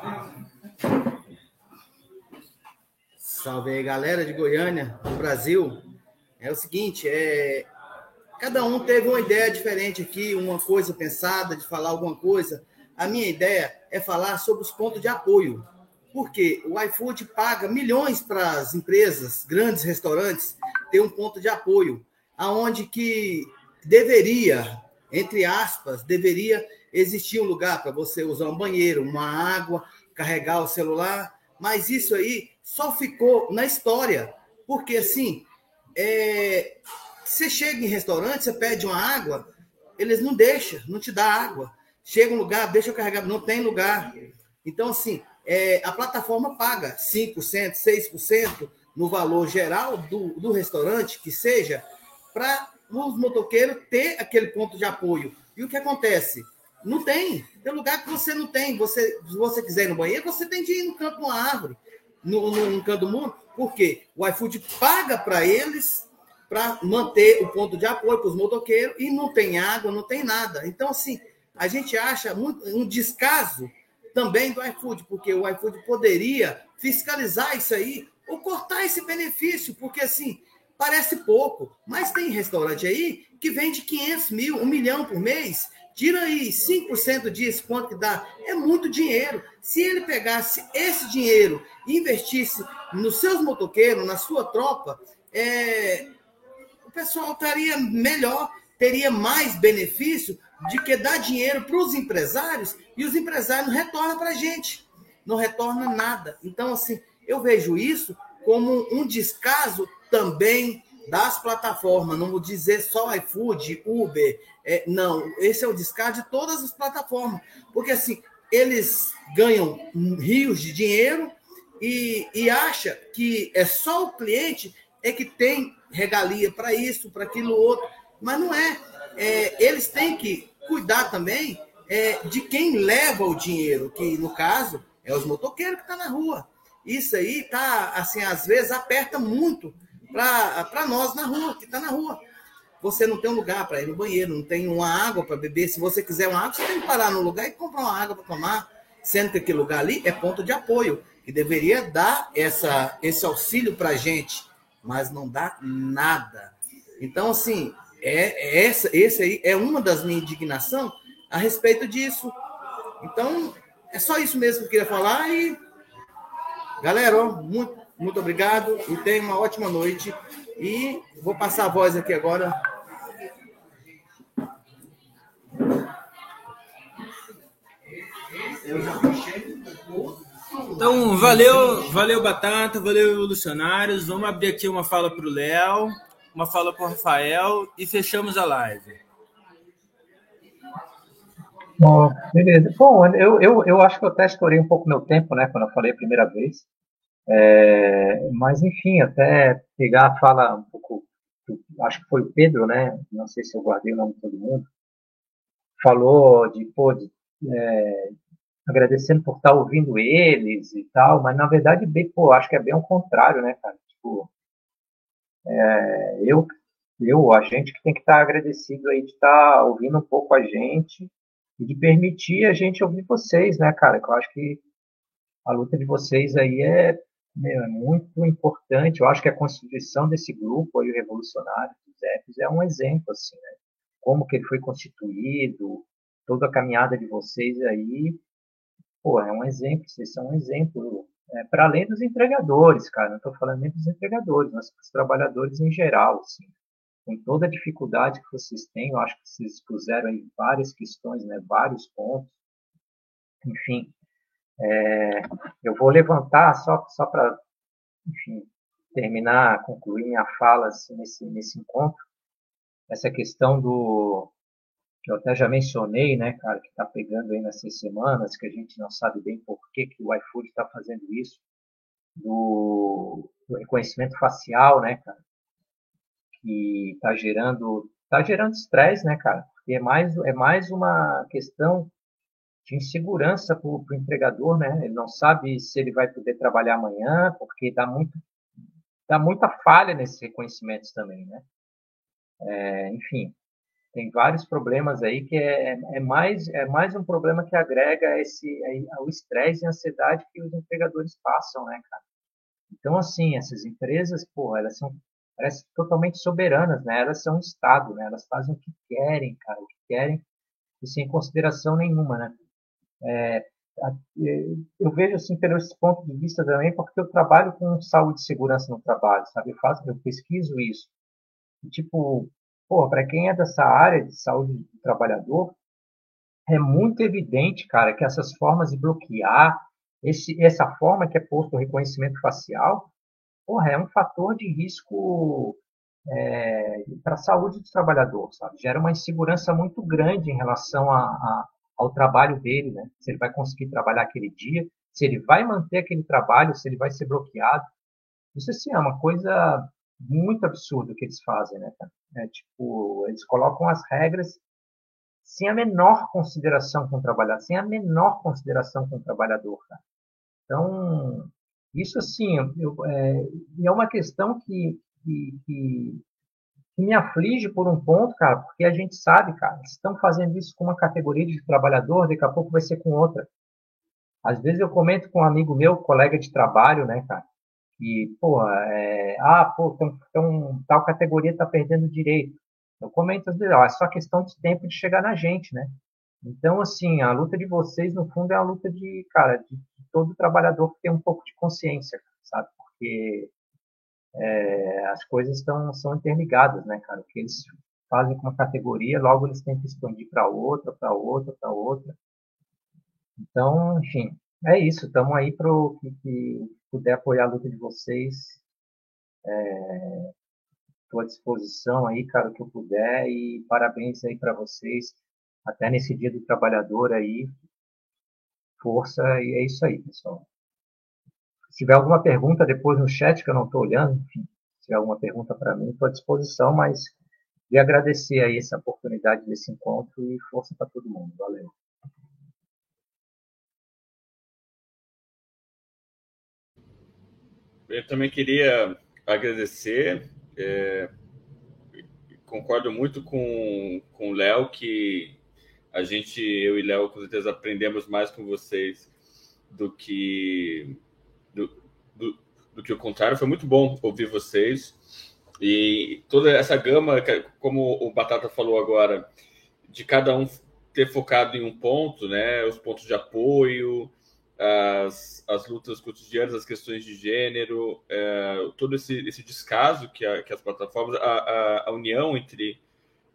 Salve aí, galera de Goiânia, do Brasil é o seguinte, é, cada um teve uma ideia diferente aqui, uma coisa pensada de falar alguma coisa. A minha ideia é falar sobre os pontos de apoio. Porque o iFood paga milhões para as empresas, grandes restaurantes, ter um ponto de apoio, aonde que deveria, entre aspas, deveria existir um lugar para você usar um banheiro, uma água, carregar o celular, mas isso aí só ficou na história, porque assim, é, você chega em restaurante, você pede uma água, eles não deixam, não te dá água. Chega um lugar, deixa eu carregar, não tem lugar. Então, assim, é, a plataforma paga 5%, 6% no valor geral do, do restaurante, que seja, para os motoqueiros ter aquele ponto de apoio. E o que acontece? Não tem. Tem lugar que você não tem. Você, se você quiser ir no banheiro, você tem de ir no de uma árvore, no, no, no canto do mundo. Porque o iFood paga para eles para manter o ponto de apoio para os motoqueiros e não tem água, não tem nada. Então, assim, a gente acha muito, um descaso também do iFood, porque o iFood poderia fiscalizar isso aí ou cortar esse benefício, porque assim, parece pouco, mas tem restaurante aí que vende 500 mil, um milhão por mês, tira aí 5% disso, quanto que dá? É muito dinheiro. Se ele pegasse esse dinheiro e investisse nos seus motoqueiros, na sua tropa, é, o pessoal estaria melhor, teria mais benefício de que dar dinheiro para os empresários e os empresários não retornam para a gente, não retorna nada. Então, assim, eu vejo isso como um descaso também das plataformas, não vou dizer só iFood, Uber, é, não, esse é o descaso de todas as plataformas, porque assim, eles ganham rios de dinheiro e, e acha que é só o cliente é que tem regalia para isso, para aquilo outro, mas não é. é. Eles têm que cuidar também é, de quem leva o dinheiro, que no caso é os motoqueiros que estão tá na rua. Isso aí tá assim, às vezes aperta muito para nós na rua, que está na rua. você não tem um lugar para ir no banheiro, não tem uma água para beber. Se você quiser uma água, você tem que parar no lugar e comprar uma água para tomar, sendo que aquele lugar ali é ponto de apoio, que deveria dar essa, esse auxílio para a gente, mas não dá nada. Então, assim, é, é essa, esse aí é uma das minhas indignações a respeito disso. Então, é só isso mesmo que eu queria falar e galera, ó, muito, muito obrigado e tenha uma ótima noite. E vou passar a voz aqui agora. Então, valeu, valeu Batata, valeu Evolucionários. Vamos abrir aqui uma fala para o Léo, uma fala para o Rafael e fechamos a live. Bom, beleza. Bom, eu, eu, eu acho que eu até estourei um pouco meu tempo, né, quando eu falei a primeira vez. É, mas, enfim, até pegar a fala um pouco, acho que foi o Pedro, né, não sei se eu guardei o nome de todo mundo, falou de, pô, de, é, agradecendo por estar ouvindo eles e tal, mas na verdade, bem, pô, acho que é bem o contrário, né, cara? Tipo, é, eu, eu, a gente que tem que estar agradecido aí de estar ouvindo um pouco a gente e de permitir a gente ouvir vocês, né, cara? Que eu acho que a luta de vocês aí é, é muito importante. Eu acho que a constituição desse grupo o Revolucionário dos EPs, é um exemplo, assim, né? Como que ele foi constituído, toda a caminhada de vocês aí, pô, é um exemplo, vocês são um exemplo. É, para além dos entregadores, cara, não estou falando nem dos entregadores, mas dos trabalhadores em geral, assim com toda a dificuldade que vocês têm, eu acho que vocês expuseram aí várias questões, né, vários pontos. Enfim, é, eu vou levantar só, só para, enfim, terminar, concluir minha fala assim, nesse, nesse encontro, essa questão do que eu até já mencionei, né, cara, que está pegando aí nessas semanas, que a gente não sabe bem por que, que o iFood está fazendo isso, do, do reconhecimento facial, né, cara, que está gerando tá gerando estresse, né, cara? Porque é mais é mais uma questão de insegurança para o empregador, né? Ele não sabe se ele vai poder trabalhar amanhã, porque dá muito dá muita falha nesses reconhecimentos também, né? É, enfim, tem vários problemas aí que é, é, mais é mais um problema que agrega esse o estresse e ansiedade que os empregadores passam, né, cara? Então, assim, essas empresas, pô, elas são parecem totalmente soberanas, né? Elas são um Estado, né? Elas fazem o que querem, cara, o que querem e sem consideração nenhuma, né? É, eu vejo assim pelo esse ponto de vista também porque eu trabalho com saúde e segurança no trabalho, sabe? Eu faço, eu pesquiso isso. E, tipo, pô, para quem é dessa área de saúde do trabalhador, é muito evidente, cara, que essas formas de bloquear, esse, essa forma que é posto o reconhecimento facial, porra, é um fator de risco é, para a saúde do trabalhador, sabe? Gera uma insegurança muito grande em relação a, a, ao trabalho dele, né? Se ele vai conseguir trabalhar aquele dia, se ele vai manter aquele trabalho, se ele vai ser bloqueado. Isso, assim, é uma coisa muito absurda que eles fazem, né? É, tipo, eles colocam as regras sem a menor consideração com o trabalhador, sem a menor consideração com o trabalhador, cara. Então, isso, assim, eu, é, é uma questão que, que, que, que, me aflige por um ponto, cara, porque a gente sabe, cara, estão fazendo isso com uma categoria de trabalhador, daqui a pouco vai ser com outra. Às vezes eu comento com um amigo meu, colega de trabalho, né, cara, que, pô, é, ah, pô, então, então, tal categoria está perdendo direito. Eu comento às vezes, ó, é só questão de tempo de chegar na gente, né? Então, assim, a luta de vocês, no fundo, é a luta de, cara, de todo trabalhador que tem um pouco de consciência, sabe? Porque é, as coisas estão são interligadas, né, cara? O que eles fazem com uma categoria, logo eles têm que expandir para outra, para outra, para outra. Então, enfim, é isso. Estamos aí para que, que, puder apoiar a luta de vocês. Estou é, à disposição aí, cara, o que eu puder. E parabéns aí para vocês. Até nesse dia do trabalhador aí, força e é isso aí, pessoal. Se tiver alguma pergunta depois no chat que eu não estou olhando, enfim, se tiver alguma pergunta para mim, estou à disposição, mas queria agradecer aí essa oportunidade desse encontro e força para todo mundo. Valeu. Eu também queria agradecer. É, concordo muito com, com o Léo que a gente, eu e Léo, com certeza aprendemos mais com vocês do que do, do, do, que o contrário. Foi muito bom ouvir vocês e toda essa gama, como o Batata falou agora, de cada um ter focado em um ponto, né? Os pontos de apoio, as, as lutas cotidianas, as questões de gênero, é, todo esse, esse descaso que, a, que as plataformas, a, a, a união entre,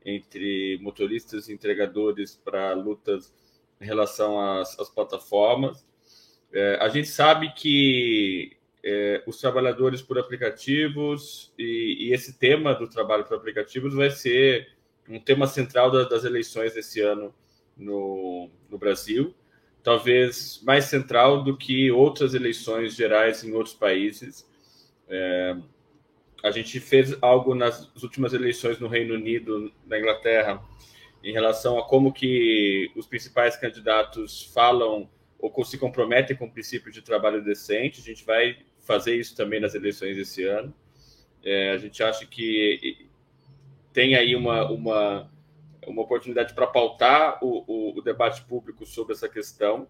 entre motoristas e entregadores para lutas em relação às, às plataformas. É, a gente sabe que é, os trabalhadores por aplicativos e, e, esse tema do trabalho por aplicativos vai ser um tema central da, das eleições desse ano no, no Brasil talvez mais central do que outras eleições gerais em outros países. É, a gente fez algo nas últimas eleições no Reino Unido, na Inglaterra, em relação a como que os principais candidatos falam ou se comprometem com o princípio de trabalho decente. A gente vai fazer isso também nas eleições desse ano. É, a gente acha que tem aí uma, uma uma oportunidade para pautar o, o, o, debate público sobre essa questão.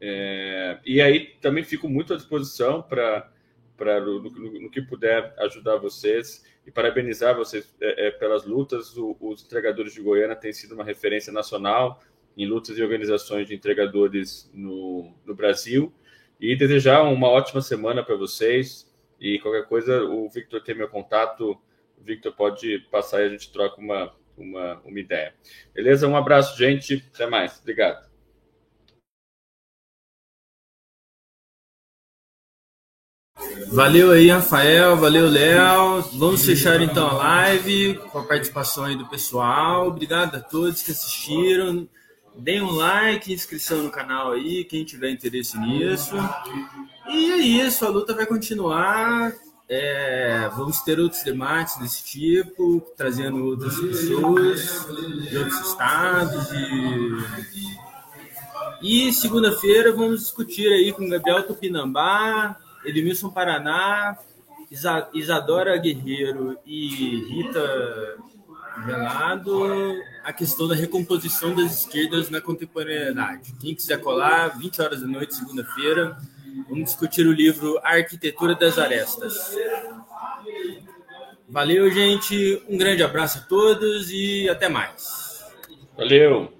É, e aí também fico muito à disposição para, no, no, no, que puder, ajudar vocês e parabenizar vocês é, é, pelas lutas. O, os entregadores de Goiânia têm sido uma referência nacional em lutas e organizações de entregadores no, no Brasil. E desejar uma ótima semana para vocês. E qualquer coisa, o Victor tem meu contato. O Victor pode passar e a gente troca uma, uma, uma ideia. Beleza? Um abraço, gente. Até mais. Obrigado. Valeu aí, Rafael. Valeu, Léo. Vamos fechar então a live com a participação aí do pessoal. Obrigado a todos que assistiram. Deem um like, inscrição no canal aí, quem tiver interesse nisso. E é isso, a luta vai continuar. É, vamos ter outros debates desse tipo, trazendo outras pessoas de outros estados. E, e segunda-feira vamos discutir aí com Gabriel Tupinambá, Edmilson Paraná, Isa, Isadora Guerreiro e Rita Velado a questão da recomposição das esquerdas na contemporaneidade. Quem quiser colar, 20 horas da noite, segunda-feira. Vamos discutir o livro A Arquitetura das Arestas. Valeu, gente. Um grande abraço a todos e até mais. Valeu.